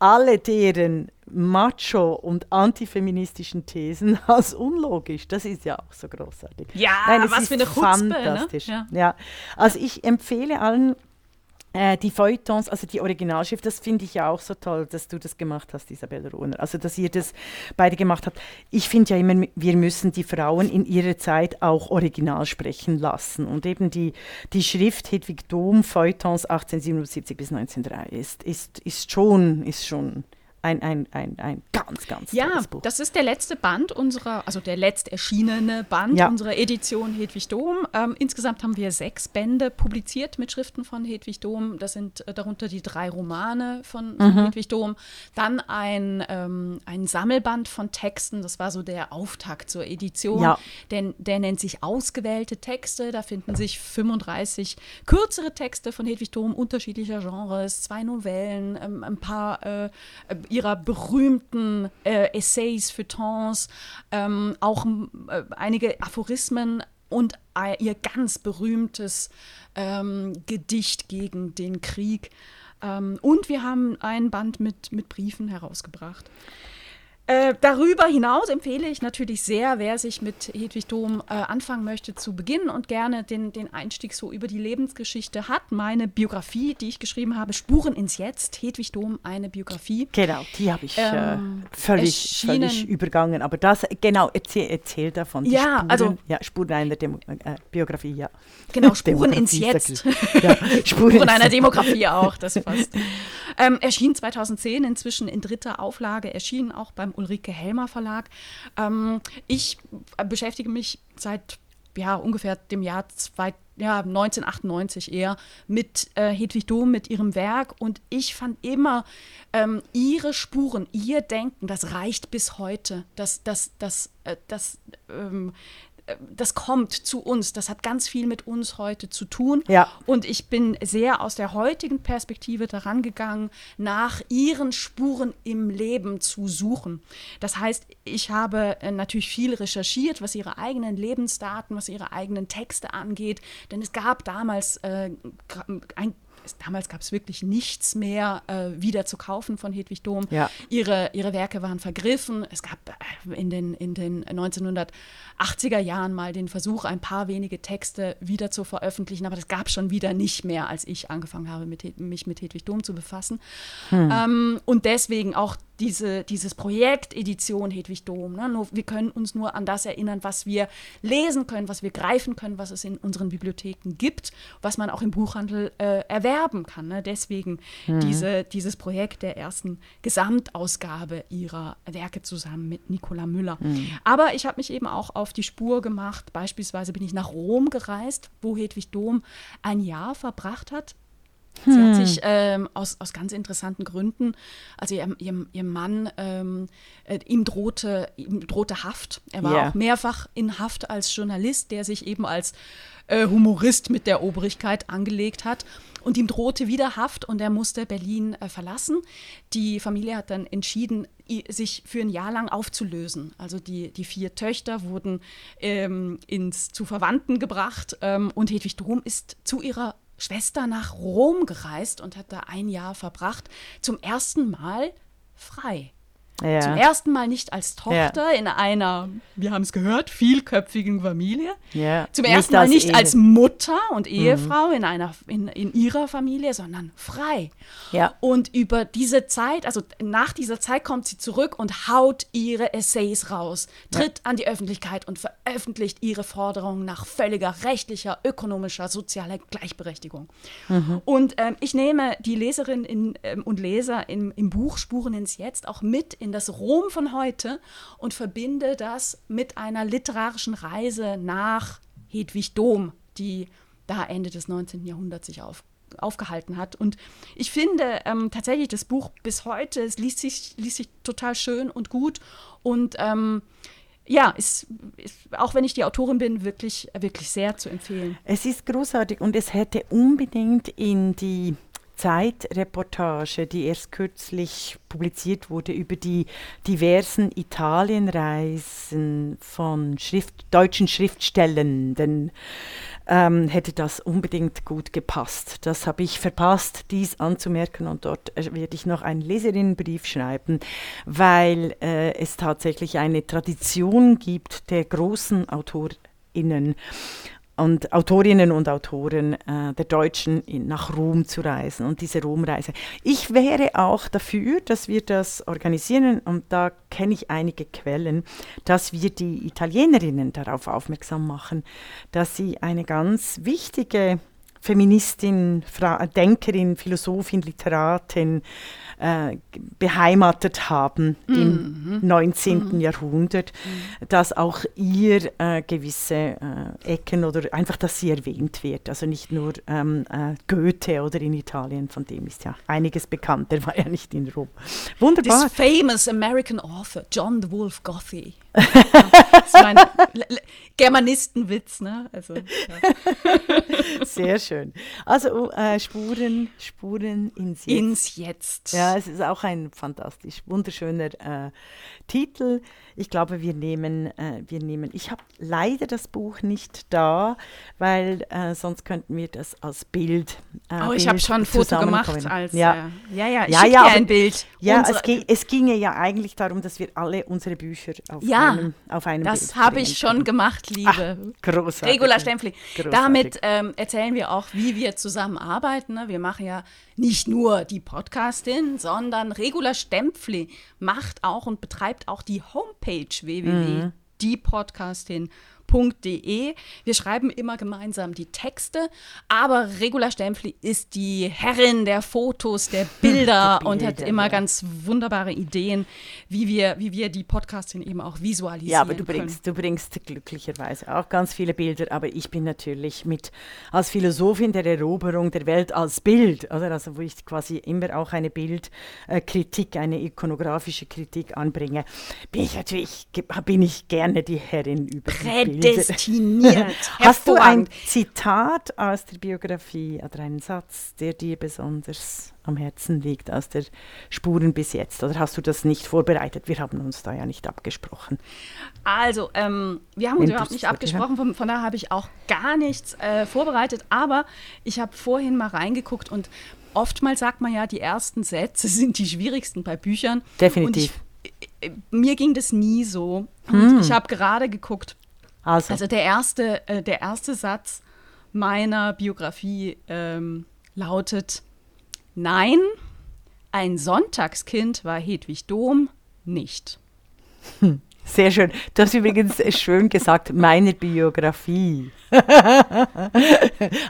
alle deren macho- und antifeministischen Thesen als unlogisch. Das ist ja auch so großartig. Ja, Nein, was für eine Chutzpe, ne? fantastisch. Ne? Ja. ja. Also ich empfehle allen äh, die Feuilletons, also die Originalschrift, das finde ich ja auch so toll, dass du das gemacht hast, Isabel Rohner. Also, dass ihr das beide gemacht habt. Ich finde ja immer, wir müssen die Frauen in ihrer Zeit auch original sprechen lassen. Und eben die, die Schrift Hedwig Dom, Feuilletons 1877 bis 1903 ist, ist, ist schon, ist schon ein, ein, ein, ein ganz, ganz ja, tolles Buch. Ja, das ist der letzte Band unserer, also der letzt erschienene Band ja. unserer Edition Hedwig Dom. Ähm, insgesamt haben wir sechs Bände publiziert mit Schriften von Hedwig Dom. Das sind äh, darunter die drei Romane von, von mhm. Hedwig Dom. Dann ein, ähm, ein Sammelband von Texten, das war so der Auftakt zur Edition. Ja. Denn der nennt sich Ausgewählte Texte. Da finden sich 35 kürzere Texte von Hedwig Dom unterschiedlicher Genres, zwei Novellen, ähm, ein paar äh, ihrer berühmten äh, Essays, Feuilletons, ähm, auch äh, einige Aphorismen und äh, ihr ganz berühmtes ähm, Gedicht gegen den Krieg. Ähm, und wir haben ein Band mit, mit Briefen herausgebracht. Äh, darüber hinaus empfehle ich natürlich sehr, wer sich mit Hedwig Dom äh, anfangen möchte zu beginnen und gerne den, den Einstieg so über die Lebensgeschichte hat. Meine Biografie, die ich geschrieben habe, Spuren ins Jetzt, Hedwig Dom, eine Biografie. Genau, die habe ich äh, ähm, äh, völlig, völlig übergangen. Aber das, genau, erzähl, erzähl davon. ja, Spuren, also. Ja, Spuren einer Demo äh, Biografie, ja. Genau, Spuren ins Jetzt. Ja, Spuren, Spuren einer Demografie auch, das passt. Ähm, erschien 2010, inzwischen in dritter Auflage, erschien auch beim Ulrike Helmer Verlag. Ähm, ich beschäftige mich seit ja, ungefähr dem Jahr zwei, ja, 1998 eher mit äh, Hedwig Dom, mit ihrem Werk. Und ich fand immer ähm, ihre Spuren, ihr Denken, das reicht bis heute. Das, das, das, äh, das, ähm, das kommt zu uns. Das hat ganz viel mit uns heute zu tun. Ja. Und ich bin sehr aus der heutigen Perspektive daran gegangen, nach ihren Spuren im Leben zu suchen. Das heißt, ich habe äh, natürlich viel recherchiert, was ihre eigenen Lebensdaten, was ihre eigenen Texte angeht. Denn es gab damals äh, ein damals gab es wirklich nichts mehr äh, wieder zu kaufen von Hedwig Dom. Ja. Ihre, ihre Werke waren vergriffen. Es gab äh, in den, in den 1980er Jahren mal den Versuch, ein paar wenige Texte wieder zu veröffentlichen, aber das gab es schon wieder nicht mehr, als ich angefangen habe, mit, mich mit Hedwig Dom zu befassen. Hm. Ähm, und deswegen auch diese, dieses Projekt Edition Hedwig Dom. Ne? Nur, wir können uns nur an das erinnern, was wir lesen können, was wir greifen können, was es in unseren Bibliotheken gibt, was man auch im Buchhandel äh, erwerben kann. Ne? Deswegen mhm. diese, dieses Projekt der ersten Gesamtausgabe ihrer Werke zusammen mit Nicola Müller. Mhm. Aber ich habe mich eben auch auf die Spur gemacht. Beispielsweise bin ich nach Rom gereist, wo Hedwig Dom ein Jahr verbracht hat Sie hm. hat sich ähm, aus, aus ganz interessanten Gründen, also ihr, ihr, ihr Mann, ähm, äh, ihm, drohte, ihm drohte Haft. Er war yeah. auch mehrfach in Haft als Journalist, der sich eben als äh, Humorist mit der Obrigkeit angelegt hat. Und ihm drohte wieder Haft und er musste Berlin äh, verlassen. Die Familie hat dann entschieden, sich für ein Jahr lang aufzulösen. Also die, die vier Töchter wurden ähm, ins, zu Verwandten gebracht ähm, und Hedwig Dom ist zu ihrer Schwester nach Rom gereist und hat da ein Jahr verbracht, zum ersten Mal frei. Ja. Zum ersten Mal nicht als Tochter ja. in einer, wir haben es gehört, vielköpfigen Familie. Ja. Zum ersten nicht Mal nicht Ehe. als Mutter und mhm. Ehefrau mhm. in, einer, in, in ihrer Familie, sondern frei. Ja. Und über diese Zeit, also nach dieser Zeit kommt sie zurück und haut ihre Essays raus, tritt an die Öffentlichkeit und veröffentlicht ihre Forderungen nach völliger rechtlicher, ökonomischer, sozialer Gleichberechtigung. Mhm. Und ähm, ich nehme die Leserinnen ähm, und Leser im, im Buch Spuren ins Jetzt auch mit in das Rom von heute und verbinde das mit einer literarischen Reise nach Hedwig Dom, die da Ende des 19. Jahrhunderts sich auf, aufgehalten hat. Und ich finde ähm, tatsächlich das Buch bis heute, es liest sich, liest sich total schön und gut und ähm, ja, ist, ist, auch wenn ich die Autorin bin, wirklich, wirklich sehr zu empfehlen. Es ist großartig und es hätte unbedingt in die Zeitreportage, die erst kürzlich publiziert wurde über die diversen Italienreisen von Schrift, deutschen Schriftstellenden, ähm, hätte das unbedingt gut gepasst. Das habe ich verpasst, dies anzumerken und dort äh, werde ich noch einen Leserinnenbrief schreiben, weil äh, es tatsächlich eine Tradition gibt der großen AutorInnen und Autorinnen und Autoren äh, der Deutschen in, nach Rom zu reisen und diese Romreise. Ich wäre auch dafür, dass wir das organisieren und da kenne ich einige Quellen, dass wir die Italienerinnen darauf aufmerksam machen, dass sie eine ganz wichtige Feministin, Fra Denkerin, Philosophin, Literatin äh, beheimatet haben mhm. im 19. Mhm. Jahrhundert, dass auch ihr äh, gewisse äh, Ecken oder einfach, dass sie erwähnt wird. Also nicht nur ähm, äh, Goethe oder in Italien, von dem ist ja einiges bekannt, der war ja nicht in Rom. Wunderbar. This famous American author, John the Wolf Gothi. das ist mein Germanistenwitz, ne? Also, ja. Sehr schön. Also uh, Spuren, Spuren ins Jetzt. Ins Jetzt. Ja, es ist auch ein fantastisch wunderschöner äh, Titel. Ich glaube, wir nehmen, äh, wir nehmen. Ich habe leider das Buch nicht da, weil äh, sonst könnten wir das als Bild. Äh, oh, ich habe schon ein Foto gemacht als. Ja, äh, ja, ja, ich ja, ja, ein Bild. Ja, es, ging, es ginge ja eigentlich darum, dass wir alle unsere Bücher auf ja, einem, auf einem das Bild. Das habe ich schon gemacht, liebe. Ach, großartig. Regula Stempfli. Damit ähm, erzählen wir auch, wie wir zusammenarbeiten. Ne? Wir machen ja nicht nur die Podcastin, sondern Regula Stempfli macht auch und betreibt auch die Homepage www.diepodcastin.de. Regula.de. Wir schreiben immer gemeinsam die Texte, aber Regula Stempfli ist die Herrin der Fotos, der Bilder, Bilder und hat immer ja. ganz wunderbare Ideen, wie wir, wie wir die Podcasting eben auch visualisieren. Ja, aber du bringst, können. du bringst glücklicherweise auch ganz viele Bilder, aber ich bin natürlich mit als Philosophin der Eroberung der Welt als Bild, oder? also wo ich quasi immer auch eine Bildkritik, eine ikonografische Kritik anbringe, bin ich natürlich bin ich gerne die Herrin über Präd prädestiniert. Hast du ein Zitat aus der Biografie oder einen Satz, der dir besonders am Herzen liegt aus der Spuren bis jetzt? Oder hast du das nicht vorbereitet? Wir haben uns da ja nicht abgesprochen. Also, ähm, wir haben uns überhaupt nicht abgesprochen, von, von daher habe ich auch gar nichts äh, vorbereitet, aber ich habe vorhin mal reingeguckt und oftmals sagt man ja, die ersten Sätze sind die schwierigsten bei Büchern. Definitiv. Ich, äh, mir ging das nie so. Hm. ich habe gerade geguckt, also, also der, erste, äh, der erste Satz meiner Biografie ähm, lautet, nein, ein Sonntagskind war Hedwig Dom nicht. Hm. Sehr schön. Du hast übrigens schön gesagt, meine Biografie.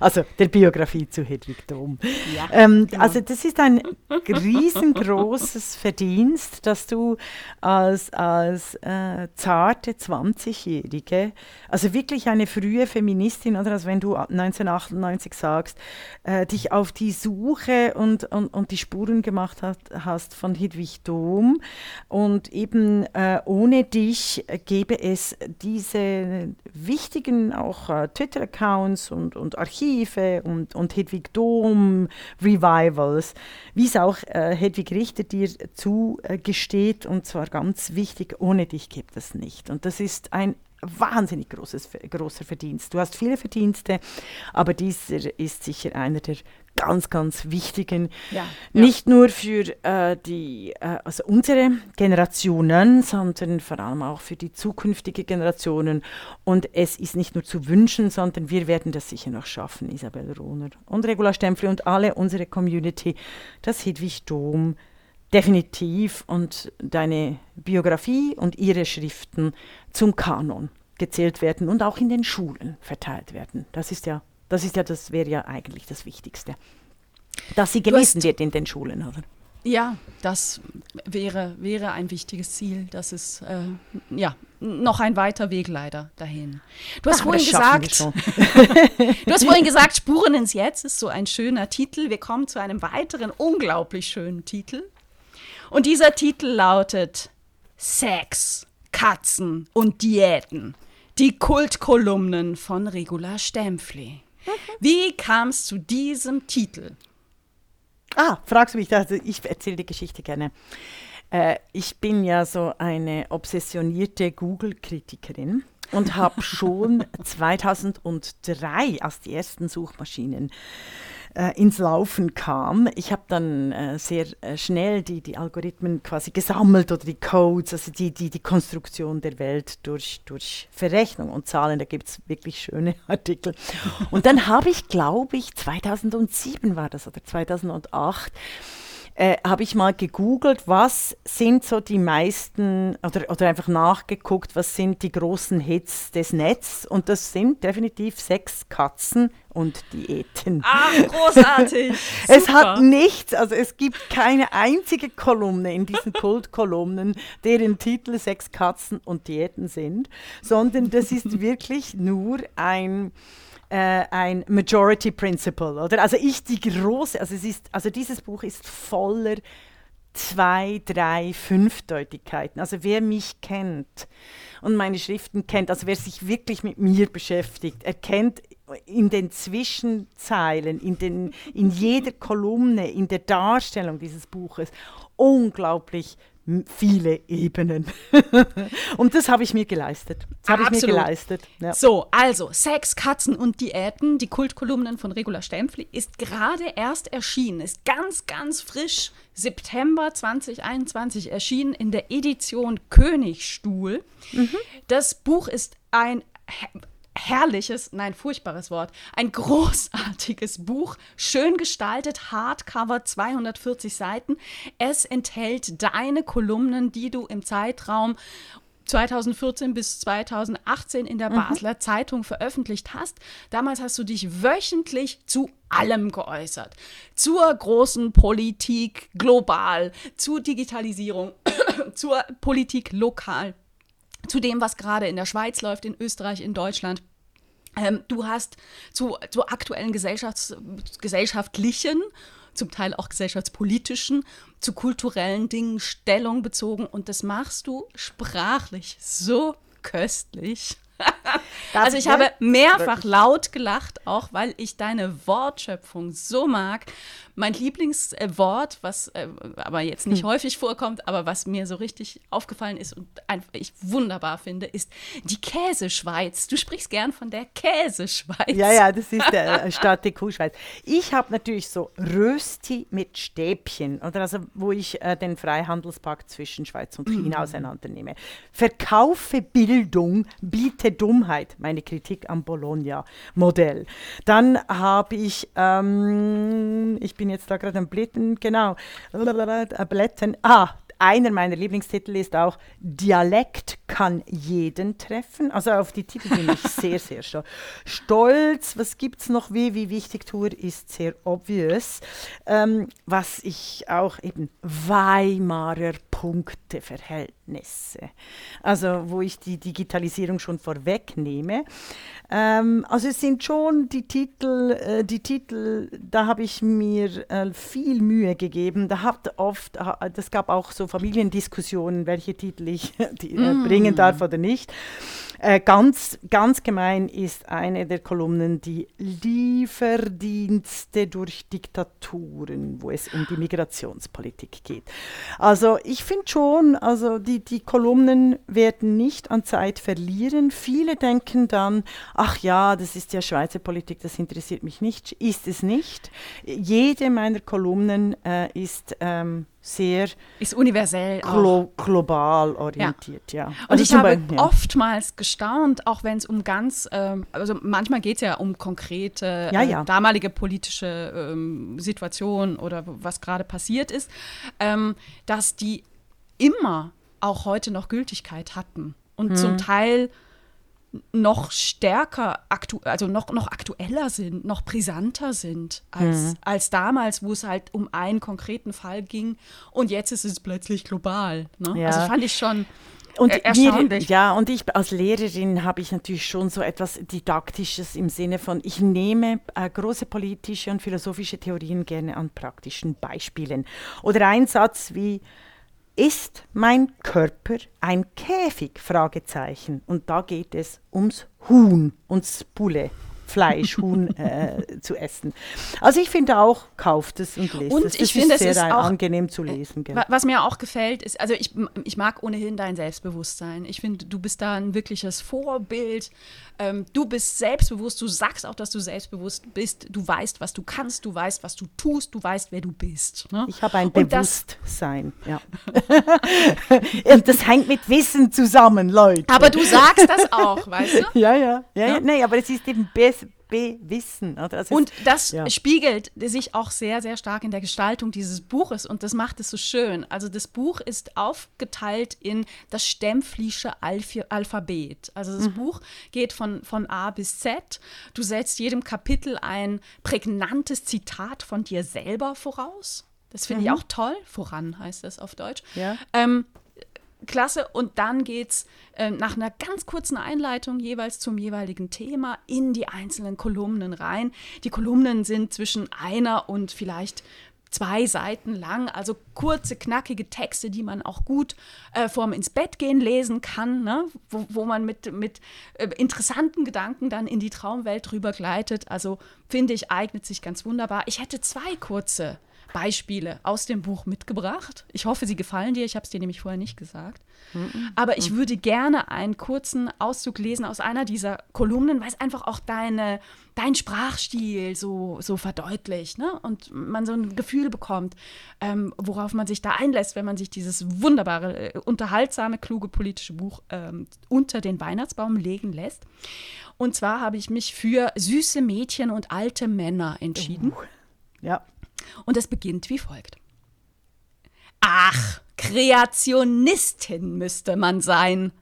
also der Biografie zu Hedwig Dom. Ja, ähm, genau. Also das ist ein riesengroßes Verdienst, dass du als, als äh, zarte 20-Jährige, also wirklich eine frühe Feministin, oder also wenn du 1998 sagst, äh, dich auf die Suche und, und, und die Spuren gemacht hat, hast von Hedwig Dom und eben äh, ohne die dich gäbe es diese wichtigen auch äh, Twitter-Accounts und, und Archive und, und Hedwig Dom Revivals, wie es auch äh, Hedwig Richter dir zugesteht und zwar ganz wichtig, ohne dich gibt es nicht. Und das ist ein wahnsinnig großes, großer Verdienst. Du hast viele Verdienste, aber dieser ist sicher einer der ganz, ganz wichtigen. Ja, Nicht nur für äh, die, äh, also unsere Generationen, sondern vor allem auch für die zukünftigen Generationen. Und es ist nicht nur zu wünschen, sondern wir werden das sicher noch schaffen, Isabel Rohner und Regula Stempfli und alle unsere Community, das Hedwig Dom definitiv und deine Biografie und ihre Schriften zum Kanon gezählt werden und auch in den Schulen verteilt werden. Das ist ja das ist ja, das wäre ja eigentlich das Wichtigste. Dass sie gelesen wird in den Schulen, oder? Ja, das wäre, wäre ein wichtiges Ziel. Das ist äh, ja noch ein weiter Weg leider dahin. Du hast Ach, vorhin gesagt, du hast vorhin gesagt, Spuren ins Jetzt ist so ein schöner Titel. Wir kommen zu einem weiteren unglaublich schönen Titel. Und dieser Titel lautet Sex, Katzen und Diäten. Die Kultkolumnen von Regula Stempfli. Wie kam es zu diesem Titel? Ah, fragst du mich, also ich erzähle die Geschichte gerne. Äh, ich bin ja so eine obsessionierte Google-Kritikerin und habe schon 2003, als die ersten Suchmaschinen äh, ins Laufen kam. Ich habe dann äh, sehr äh, schnell die, die Algorithmen quasi gesammelt oder die Codes, also die, die, die Konstruktion der Welt durch, durch Verrechnung und Zahlen. Da gibt es wirklich schöne Artikel. Und dann habe ich, glaube ich, 2007 war das oder 2008, äh, habe ich mal gegoogelt, was sind so die meisten, oder, oder einfach nachgeguckt, was sind die großen Hits des Netzes. Und das sind definitiv sechs Katzen und Diäten. Ach, großartig! es hat nichts, also es gibt keine einzige Kolumne in diesen Kultkolumnen, deren Titel Sechs Katzen und Diäten sind, sondern das ist wirklich nur ein äh, ein Majority Principle, oder? Also ich die große, also es ist, also dieses Buch ist voller zwei, drei Fünfdeutigkeiten. Also wer mich kennt und meine Schriften kennt, also wer sich wirklich mit mir beschäftigt, erkennt in den Zwischenzeilen, in, den, in jeder Kolumne, in der Darstellung dieses Buches unglaublich viele Ebenen. und das habe ich mir geleistet. Das habe ich mir geleistet. Ja. So, also Sex, Katzen und Diäten, die Kultkolumnen von Regula Stempfli, ist gerade erst erschienen, ist ganz, ganz frisch, September 2021 erschienen in der Edition Königstuhl. Mhm. Das Buch ist ein herrliches, nein, furchtbares Wort, ein großartiges Buch, schön gestaltet, Hardcover, 240 Seiten. Es enthält deine Kolumnen, die du im Zeitraum 2014 bis 2018 in der mhm. Basler Zeitung veröffentlicht hast. Damals hast du dich wöchentlich zu allem geäußert. Zur großen Politik global, zur Digitalisierung, zur Politik lokal zu dem, was gerade in der Schweiz läuft, in Österreich, in Deutschland. Ähm, du hast zu, zu aktuellen Gesellschafts-, gesellschaftlichen, zum Teil auch gesellschaftspolitischen, zu kulturellen Dingen Stellung bezogen und das machst du sprachlich so köstlich. also ich habe mehrfach laut gelacht, auch weil ich deine Wortschöpfung so mag. Mein Lieblingswort, was äh, aber jetzt nicht hm. häufig vorkommt, aber was mir so richtig aufgefallen ist und einfach ich wunderbar finde, ist die Käseschweiz. Du sprichst gern von der Käseschweiz. Ja, ja, das ist der äh, Stadt der Kuhschweiz. Ich habe natürlich so Rösti mit Stäbchen, oder also wo ich äh, den Freihandelspakt zwischen Schweiz und China mm. auseinandernehme. Verkaufe Bildung, biete Dummheit, meine Kritik am Bologna-Modell. Dann habe ich, ähm, ich bin bin jetzt da gerade am Blättern, genau, Blättern. Ah, einer meiner Lieblingstitel ist auch Dialekt kann jeden treffen. Also auf die Titel bin ich sehr, sehr stolz. Was gibt es noch? Wie, wie Wichtigtour ist sehr obvious. Ähm, was ich auch eben Weimarer Punkteverhältnisse. Also wo ich die Digitalisierung schon vorwegnehme. Ähm, also es sind schon die Titel, äh, die Titel, da habe ich mir äh, viel Mühe gegeben. Da hat oft, das gab auch so Familiendiskussionen, welche Titel ich die, äh, mm. bringen darf oder nicht. Äh, ganz, ganz gemein ist eine der Kolumnen die Lieferdienste durch Diktaturen, wo es um die Migrationspolitik geht. Also ich finde schon, also die, die Kolumnen werden nicht an Zeit verlieren. Viele denken dann, ach ja, das ist ja Schweizer Politik, das interessiert mich nicht. Ist es nicht. Jede meiner Kolumnen äh, ist ähm, sehr ist universell glo global orientiert, ja. ja. Und also ich habe Beispiel, ja. oftmals gestaunt, auch wenn es um ganz, ähm, also manchmal geht es ja um konkrete ja, äh, damalige politische ähm, Situation oder was gerade passiert ist, ähm, dass die immer auch heute noch Gültigkeit hatten und hm. zum Teil noch stärker, aktu also noch, noch aktueller sind, noch brisanter sind als, mhm. als damals, wo es halt um einen konkreten Fall ging. Und jetzt ist es plötzlich global. Ne? Ja. Also fand ich schon. Und mir, ja, und ich als Lehrerin habe ich natürlich schon so etwas Didaktisches im Sinne von, ich nehme äh, große politische und philosophische Theorien gerne an praktischen Beispielen. Oder ein Satz wie, ist mein Körper ein Käfig? Fragezeichen. Und da geht es ums Huhn und Spule. Fleisch, Huhn äh, zu essen. Also ich finde auch, kauft es und lest und es. Das ich finde, es ist auch, angenehm zu lesen. Gell? Was mir auch gefällt, ist, also ich, ich mag ohnehin dein Selbstbewusstsein. Ich finde, du bist da ein wirkliches Vorbild. Ähm, du bist selbstbewusst, du sagst auch, dass du selbstbewusst bist. Du weißt, was du kannst, du weißt, was du tust, du weißt, wer du bist. Ne? Ich habe ein und Bewusstsein, das, ja. und das hängt mit Wissen zusammen, Leute. Aber du sagst das auch, weißt du? Ja, ja. ja, ja. Nee, aber es ist eben besser Wissen. Das und das ja. spiegelt sich auch sehr, sehr stark in der Gestaltung dieses Buches und das macht es so schön. Also das Buch ist aufgeteilt in das Stempflische Alphabet. Also das mhm. Buch geht von, von A bis Z. Du setzt jedem Kapitel ein prägnantes Zitat von dir selber voraus. Das finde mhm. ich auch toll. Voran heißt das auf Deutsch. Ja. Ähm, klasse. Und dann geht es äh, nach einer ganz kurzen Einleitung jeweils zum jeweiligen Thema in die einzelnen Kolumnen rein. Die Kolumnen sind zwischen einer und vielleicht zwei Seiten lang, also kurze, knackige Texte, die man auch gut äh, vorm ins Bett gehen lesen kann, ne? wo, wo man mit, mit äh, interessanten Gedanken dann in die Traumwelt drüber gleitet. Also finde ich, eignet sich ganz wunderbar. Ich hätte zwei kurze Beispiele aus dem Buch mitgebracht. Ich hoffe, sie gefallen dir. Ich habe es dir nämlich vorher nicht gesagt. Mhm. Aber ich würde gerne einen kurzen Auszug lesen aus einer dieser Kolumnen, weil es einfach auch deine, dein Sprachstil so, so verdeutlicht ne? und man so ein Gefühl bekommt, ähm, worauf man sich da einlässt, wenn man sich dieses wunderbare, äh, unterhaltsame, kluge politische Buch ähm, unter den Weihnachtsbaum legen lässt. Und zwar habe ich mich für süße Mädchen und alte Männer entschieden. Uh, ja. Und es beginnt wie folgt. Ach, Kreationistin müsste man sein.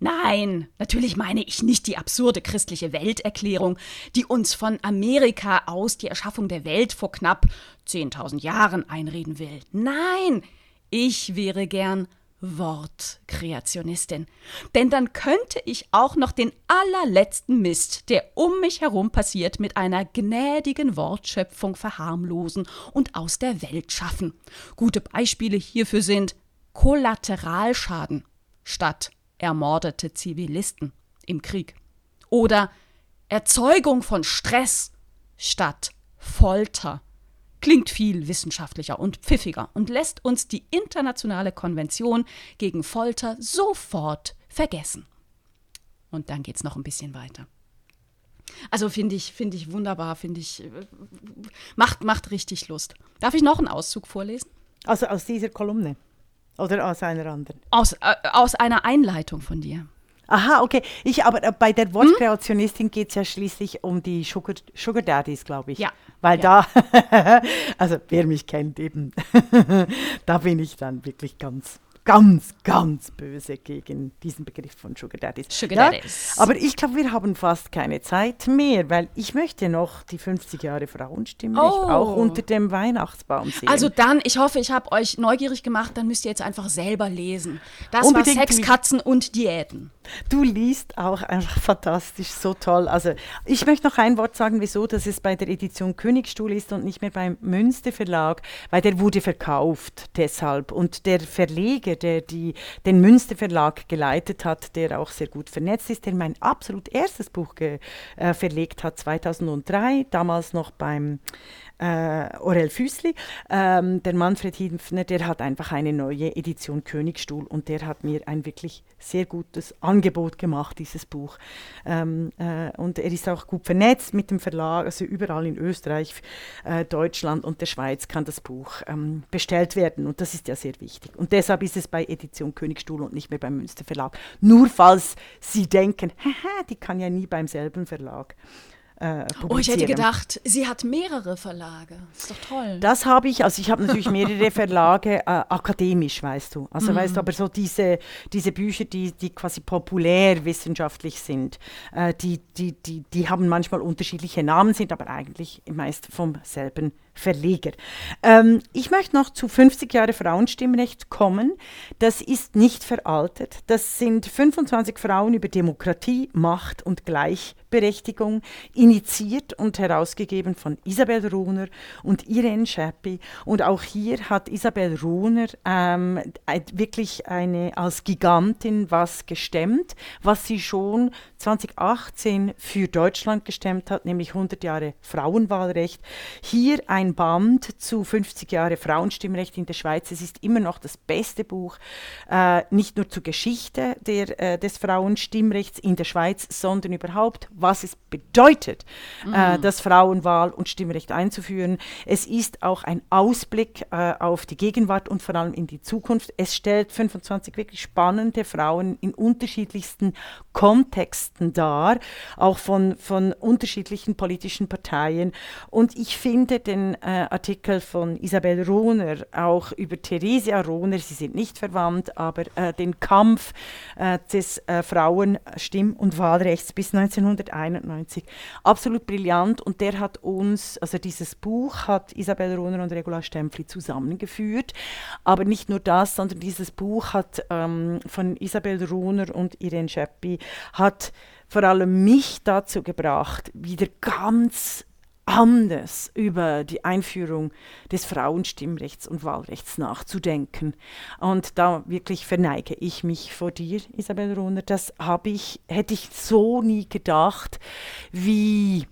Nein, natürlich meine ich nicht die absurde christliche Welterklärung, die uns von Amerika aus die Erschaffung der Welt vor knapp 10.000 Jahren einreden will. Nein, ich wäre gern Wortkreationistin. Denn dann könnte ich auch noch den allerletzten Mist, der um mich herum passiert, mit einer gnädigen Wortschöpfung verharmlosen und aus der Welt schaffen. Gute Beispiele hierfür sind Kollateralschaden statt ermordete Zivilisten im Krieg oder Erzeugung von Stress statt Folter klingt viel wissenschaftlicher und pfiffiger und lässt uns die internationale Konvention gegen Folter sofort vergessen. Und dann geht es noch ein bisschen weiter. Also finde ich, finde ich wunderbar, finde ich, äh, macht, macht richtig Lust. Darf ich noch einen Auszug vorlesen? Also aus dieser Kolumne oder aus einer anderen? Aus, äh, aus einer Einleitung von dir. Aha, okay. Ich, aber äh, bei der Wortkreationistin hm? geht es ja schließlich um die Sugar, Sugar Daddies, glaube ich. Ja. Weil ja. da, also wer mich kennt eben, da bin ich dann wirklich ganz ganz, ganz böse gegen diesen Begriff von Sugar Daddies. Sugar Daddies. Ja, aber ich glaube, wir haben fast keine Zeit mehr, weil ich möchte noch die 50 Jahre Frauenstimme oh. auch unter dem Weihnachtsbaum sehen. Also dann, ich hoffe, ich habe euch neugierig gemacht, dann müsst ihr jetzt einfach selber lesen. Das Unbedingt war Sex, Katzen und Diäten. Du liest auch einfach fantastisch, so toll. Also ich möchte noch ein Wort sagen, wieso, dass es bei der Edition Königstuhl ist und nicht mehr beim Münster Verlag, weil der wurde verkauft deshalb. Und der Verleger, der die, den Münster Verlag geleitet hat, der auch sehr gut vernetzt ist, der mein absolut erstes Buch ge, äh, verlegt hat, 2003, damals noch beim äh, Orel Füßli. Ähm, der Manfred Hinfner, der hat einfach eine neue Edition Königstuhl und der hat mir ein wirklich sehr gutes Angebot gemacht, dieses Buch. Ähm, äh, und er ist auch gut vernetzt mit dem Verlag, also überall in Österreich, äh, Deutschland und der Schweiz kann das Buch ähm, bestellt werden und das ist ja sehr wichtig. Und deshalb ist es bei Edition Königstuhl und nicht mehr beim Münster Verlag. Nur falls Sie denken, die kann ja nie beim selben Verlag äh, oh, ich hätte gedacht, sie hat mehrere Verlage. Ist doch toll. Das habe ich, also ich habe natürlich mehrere Verlage, äh, akademisch, weißt du. Also mhm. weißt du, aber so diese, diese Bücher, die, die quasi populärwissenschaftlich sind, äh, die, die, die, die haben manchmal unterschiedliche Namen, sind aber eigentlich meist vom selben Verleger. Ähm, ich möchte noch zu 50 Jahre Frauenstimmrecht kommen. Das ist nicht veraltet. Das sind 25 Frauen über Demokratie, Macht und Gleichberechtigung, initiiert und herausgegeben von Isabel Runer und Irene Schappi. Und auch hier hat Isabel Runer ähm, wirklich eine, als Gigantin was gestemmt, was sie schon 2018 für Deutschland gestemmt hat, nämlich 100 Jahre Frauenwahlrecht. Hier ein Band zu 50 Jahre Frauenstimmrecht in der Schweiz. Es ist immer noch das beste Buch, äh, nicht nur zur Geschichte der, äh, des Frauenstimmrechts in der Schweiz, sondern überhaupt, was es bedeutet, äh, mhm. äh, das Frauenwahl- und Stimmrecht einzuführen. Es ist auch ein Ausblick äh, auf die Gegenwart und vor allem in die Zukunft. Es stellt 25 wirklich spannende Frauen in unterschiedlichsten Kontexten dar, auch von, von unterschiedlichen politischen Parteien. Und ich finde den äh, Artikel von Isabel Rohner auch über Theresia Rohner, sie sind nicht verwandt, aber äh, den Kampf äh, des äh, Frauenstimm- und Wahlrechts bis 1991. Absolut brillant und der hat uns, also dieses Buch hat Isabel Rohner und Regula Stempfli zusammengeführt. Aber nicht nur das, sondern dieses Buch hat ähm, von Isabel Rohner und Irene Scheppi hat vor allem mich dazu gebracht, wieder ganz anders über die Einführung des Frauenstimmrechts und Wahlrechts nachzudenken. Und da wirklich verneige ich mich vor dir, Isabel Rohner. Das habe ich, hätte ich so nie gedacht, wie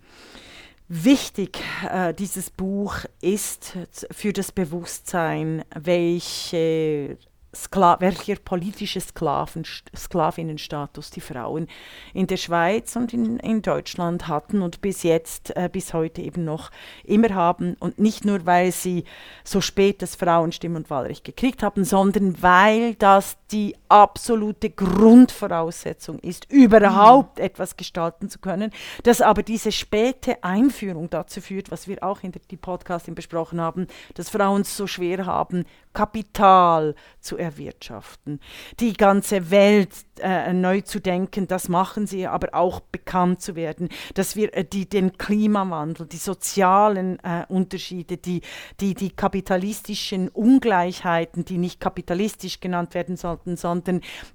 wichtig äh, dieses Buch ist für das Bewusstsein, welche Skla welcher politische Sklaven, Sklavinnenstatus die Frauen in der Schweiz und in, in Deutschland hatten und bis jetzt, äh, bis heute eben noch immer haben. Und nicht nur, weil sie so spät das Frauenstimm- und Wahlrecht gekriegt haben, sondern weil das die absolute Grundvoraussetzung ist, überhaupt mhm. etwas gestalten zu können, dass aber diese späte Einführung dazu führt, was wir auch in der die Podcasting besprochen haben, dass Frauen es so schwer haben, Kapital zu erwirtschaften, die ganze Welt äh, neu zu denken, das machen sie, aber auch bekannt zu werden, dass wir äh, die, den Klimawandel, die sozialen äh, Unterschiede, die, die, die kapitalistischen Ungleichheiten, die nicht kapitalistisch genannt werden sollten, sondern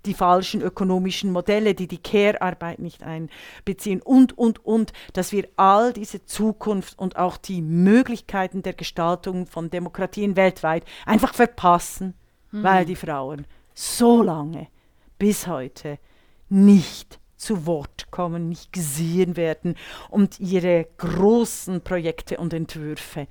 die falschen ökonomischen Modelle, die die Care-Arbeit nicht einbeziehen und, und, und, dass wir all diese Zukunft und auch die Möglichkeiten der Gestaltung von Demokratien weltweit einfach verpassen, mhm. weil die Frauen so lange bis heute nicht zu Wort kommen, nicht gesehen werden und ihre großen Projekte und Entwürfe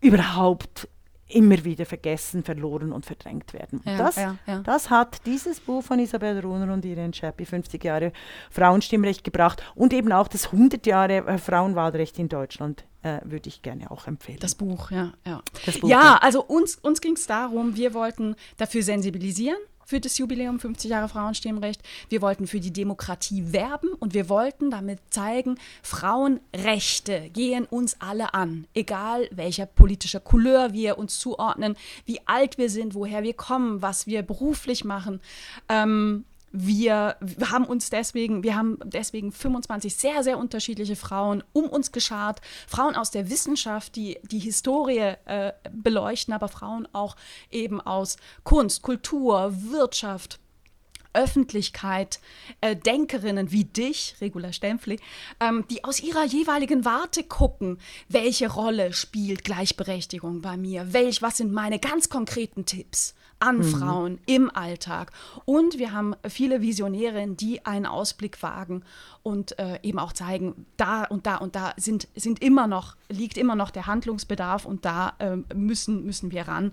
überhaupt immer wieder vergessen, verloren und verdrängt werden. Ja, das, ja, ja. das hat dieses Buch von Isabel Runer und Irene Schappi, 50 Jahre Frauenstimmrecht gebracht und eben auch das 100 Jahre äh, Frauenwahlrecht in Deutschland äh, würde ich gerne auch empfehlen. Das Buch, ja. Ja, Buch, ja also uns, uns ging es darum, wir wollten dafür sensibilisieren, für das Jubiläum 50 Jahre Frauenstimmrecht. Wir wollten für die Demokratie werben und wir wollten damit zeigen, Frauenrechte gehen uns alle an, egal welcher politischer Couleur wir uns zuordnen, wie alt wir sind, woher wir kommen, was wir beruflich machen. Ähm, wir, haben uns deswegen, wir haben deswegen 25 sehr, sehr unterschiedliche Frauen um uns geschart. Frauen aus der Wissenschaft, die die Historie äh, beleuchten, aber Frauen auch eben aus Kunst, Kultur, Wirtschaft, Öffentlichkeit, äh, Denkerinnen wie dich, Regula Stempfli, ähm, die aus ihrer jeweiligen Warte gucken, welche Rolle spielt Gleichberechtigung bei mir, welch, was sind meine ganz konkreten Tipps an mhm. Frauen im Alltag. Und wir haben viele Visionärinnen, die einen Ausblick wagen und äh, eben auch zeigen, da und da und da sind, sind immer noch, liegt immer noch der Handlungsbedarf und da äh, müssen, müssen wir ran.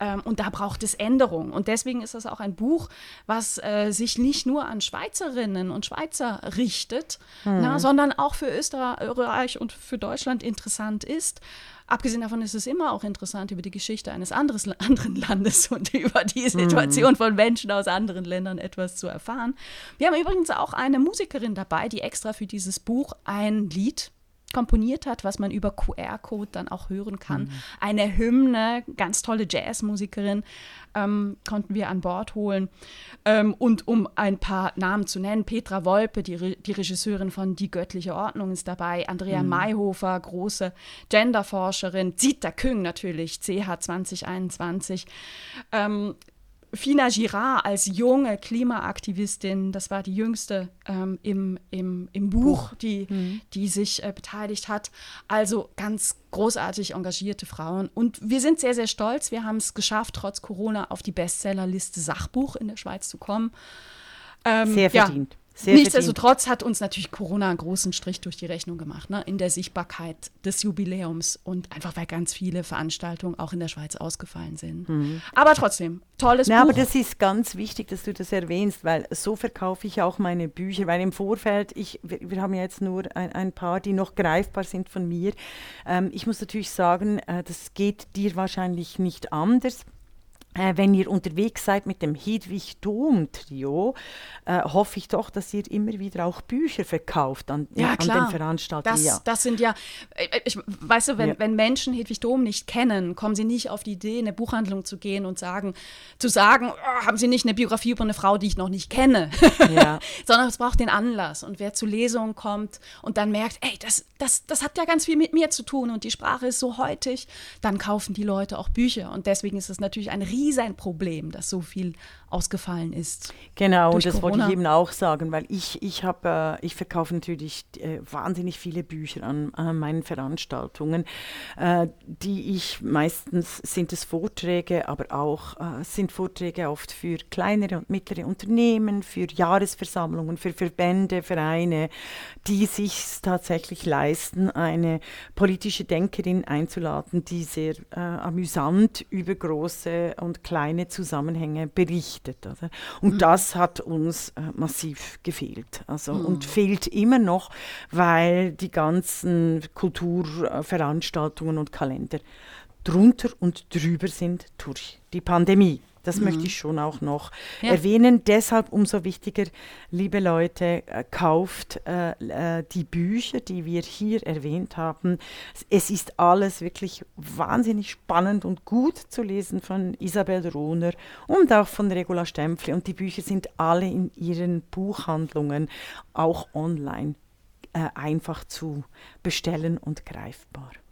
Ähm, und da braucht es Änderungen. Und deswegen ist das auch ein Buch, was äh, sich nicht nur an Schweizerinnen und Schweizer richtet, mhm. na, sondern auch für Österreich und für Deutschland interessant ist. Abgesehen davon ist es immer auch interessant, über die Geschichte eines anderes, anderen Landes und über die Situation mhm. von Menschen aus anderen Ländern etwas zu erfahren. Wir haben übrigens auch eine Musikerin dabei, die extra für dieses Buch ein Lied komponiert hat, was man über QR-Code dann auch hören kann. Mhm. Eine Hymne, ganz tolle Jazzmusikerin ähm, konnten wir an Bord holen. Ähm, und um ein paar Namen zu nennen, Petra Wolpe, die, Re die Regisseurin von Die göttliche Ordnung ist dabei, Andrea mhm. Mayhofer, große Genderforscherin, Zita Küng natürlich, CH 2021. Ähm, Fina Girard als junge Klimaaktivistin, das war die jüngste ähm, im, im, im Buch, die, mhm. die sich äh, beteiligt hat. Also ganz großartig engagierte Frauen. Und wir sind sehr, sehr stolz. Wir haben es geschafft, trotz Corona auf die Bestsellerliste Sachbuch in der Schweiz zu kommen. Ähm, sehr verdient. Ja, sehr Nichtsdestotrotz hat uns natürlich Corona einen großen Strich durch die Rechnung gemacht, ne? in der Sichtbarkeit des Jubiläums und einfach weil ganz viele Veranstaltungen auch in der Schweiz ausgefallen sind. Mhm. Aber trotzdem, tolles Na, Buch. Aber das ist ganz wichtig, dass du das erwähnst, weil so verkaufe ich auch meine Bücher, weil im Vorfeld, ich, wir, wir haben jetzt nur ein, ein, paar, die noch greifbar sind von mir. Ähm, ich muss natürlich sagen, äh, das geht dir wahrscheinlich nicht anders wenn ihr unterwegs seid mit dem Hedwig Dom Trio, äh, hoffe ich doch, dass ihr immer wieder auch Bücher verkauft an, ja, an den Veranstaltungen. Das, ja. das sind ja, äh, ich, weißt du, wenn, ja. wenn Menschen Hedwig Dom nicht kennen, kommen sie nicht auf die Idee, in eine Buchhandlung zu gehen und sagen, zu sagen, oh, haben sie nicht eine Biografie über eine Frau, die ich noch nicht kenne, ja. sondern es braucht den Anlass. Und wer zu Lesungen kommt und dann merkt, ey, das, das, das hat ja ganz viel mit mir zu tun und die Sprache ist so heutig, dann kaufen die Leute auch Bücher. Und deswegen ist es natürlich ein riesen Problem, dass so viel ausgefallen ist. Genau, und das Corona. wollte ich eben auch sagen, weil ich, ich habe, äh, ich verkaufe natürlich äh, wahnsinnig viele Bücher an, an meinen Veranstaltungen, äh, die ich meistens sind es Vorträge, aber auch äh, sind Vorträge oft für kleinere und mittlere Unternehmen, für Jahresversammlungen, für Verbände, Vereine, die sich tatsächlich leisten, eine politische Denkerin einzuladen, die sehr äh, amüsant über große und kleine Zusammenhänge berichtet gerichtet. Oder? Und mhm. das hat uns äh, massiv gefehlt. Also, mhm. Und fehlt immer noch, weil die ganzen Kulturveranstaltungen und Kalender drunter und drüber sind durch die Pandemie. Das mhm. möchte ich schon auch noch ja. erwähnen. Deshalb umso wichtiger, liebe Leute, kauft äh, äh, die Bücher, die wir hier erwähnt haben. Es ist alles wirklich wahnsinnig spannend und gut zu lesen von Isabel Rohner und auch von Regula Stempfli. Und die Bücher sind alle in ihren Buchhandlungen auch online äh, einfach zu bestellen und greifbar.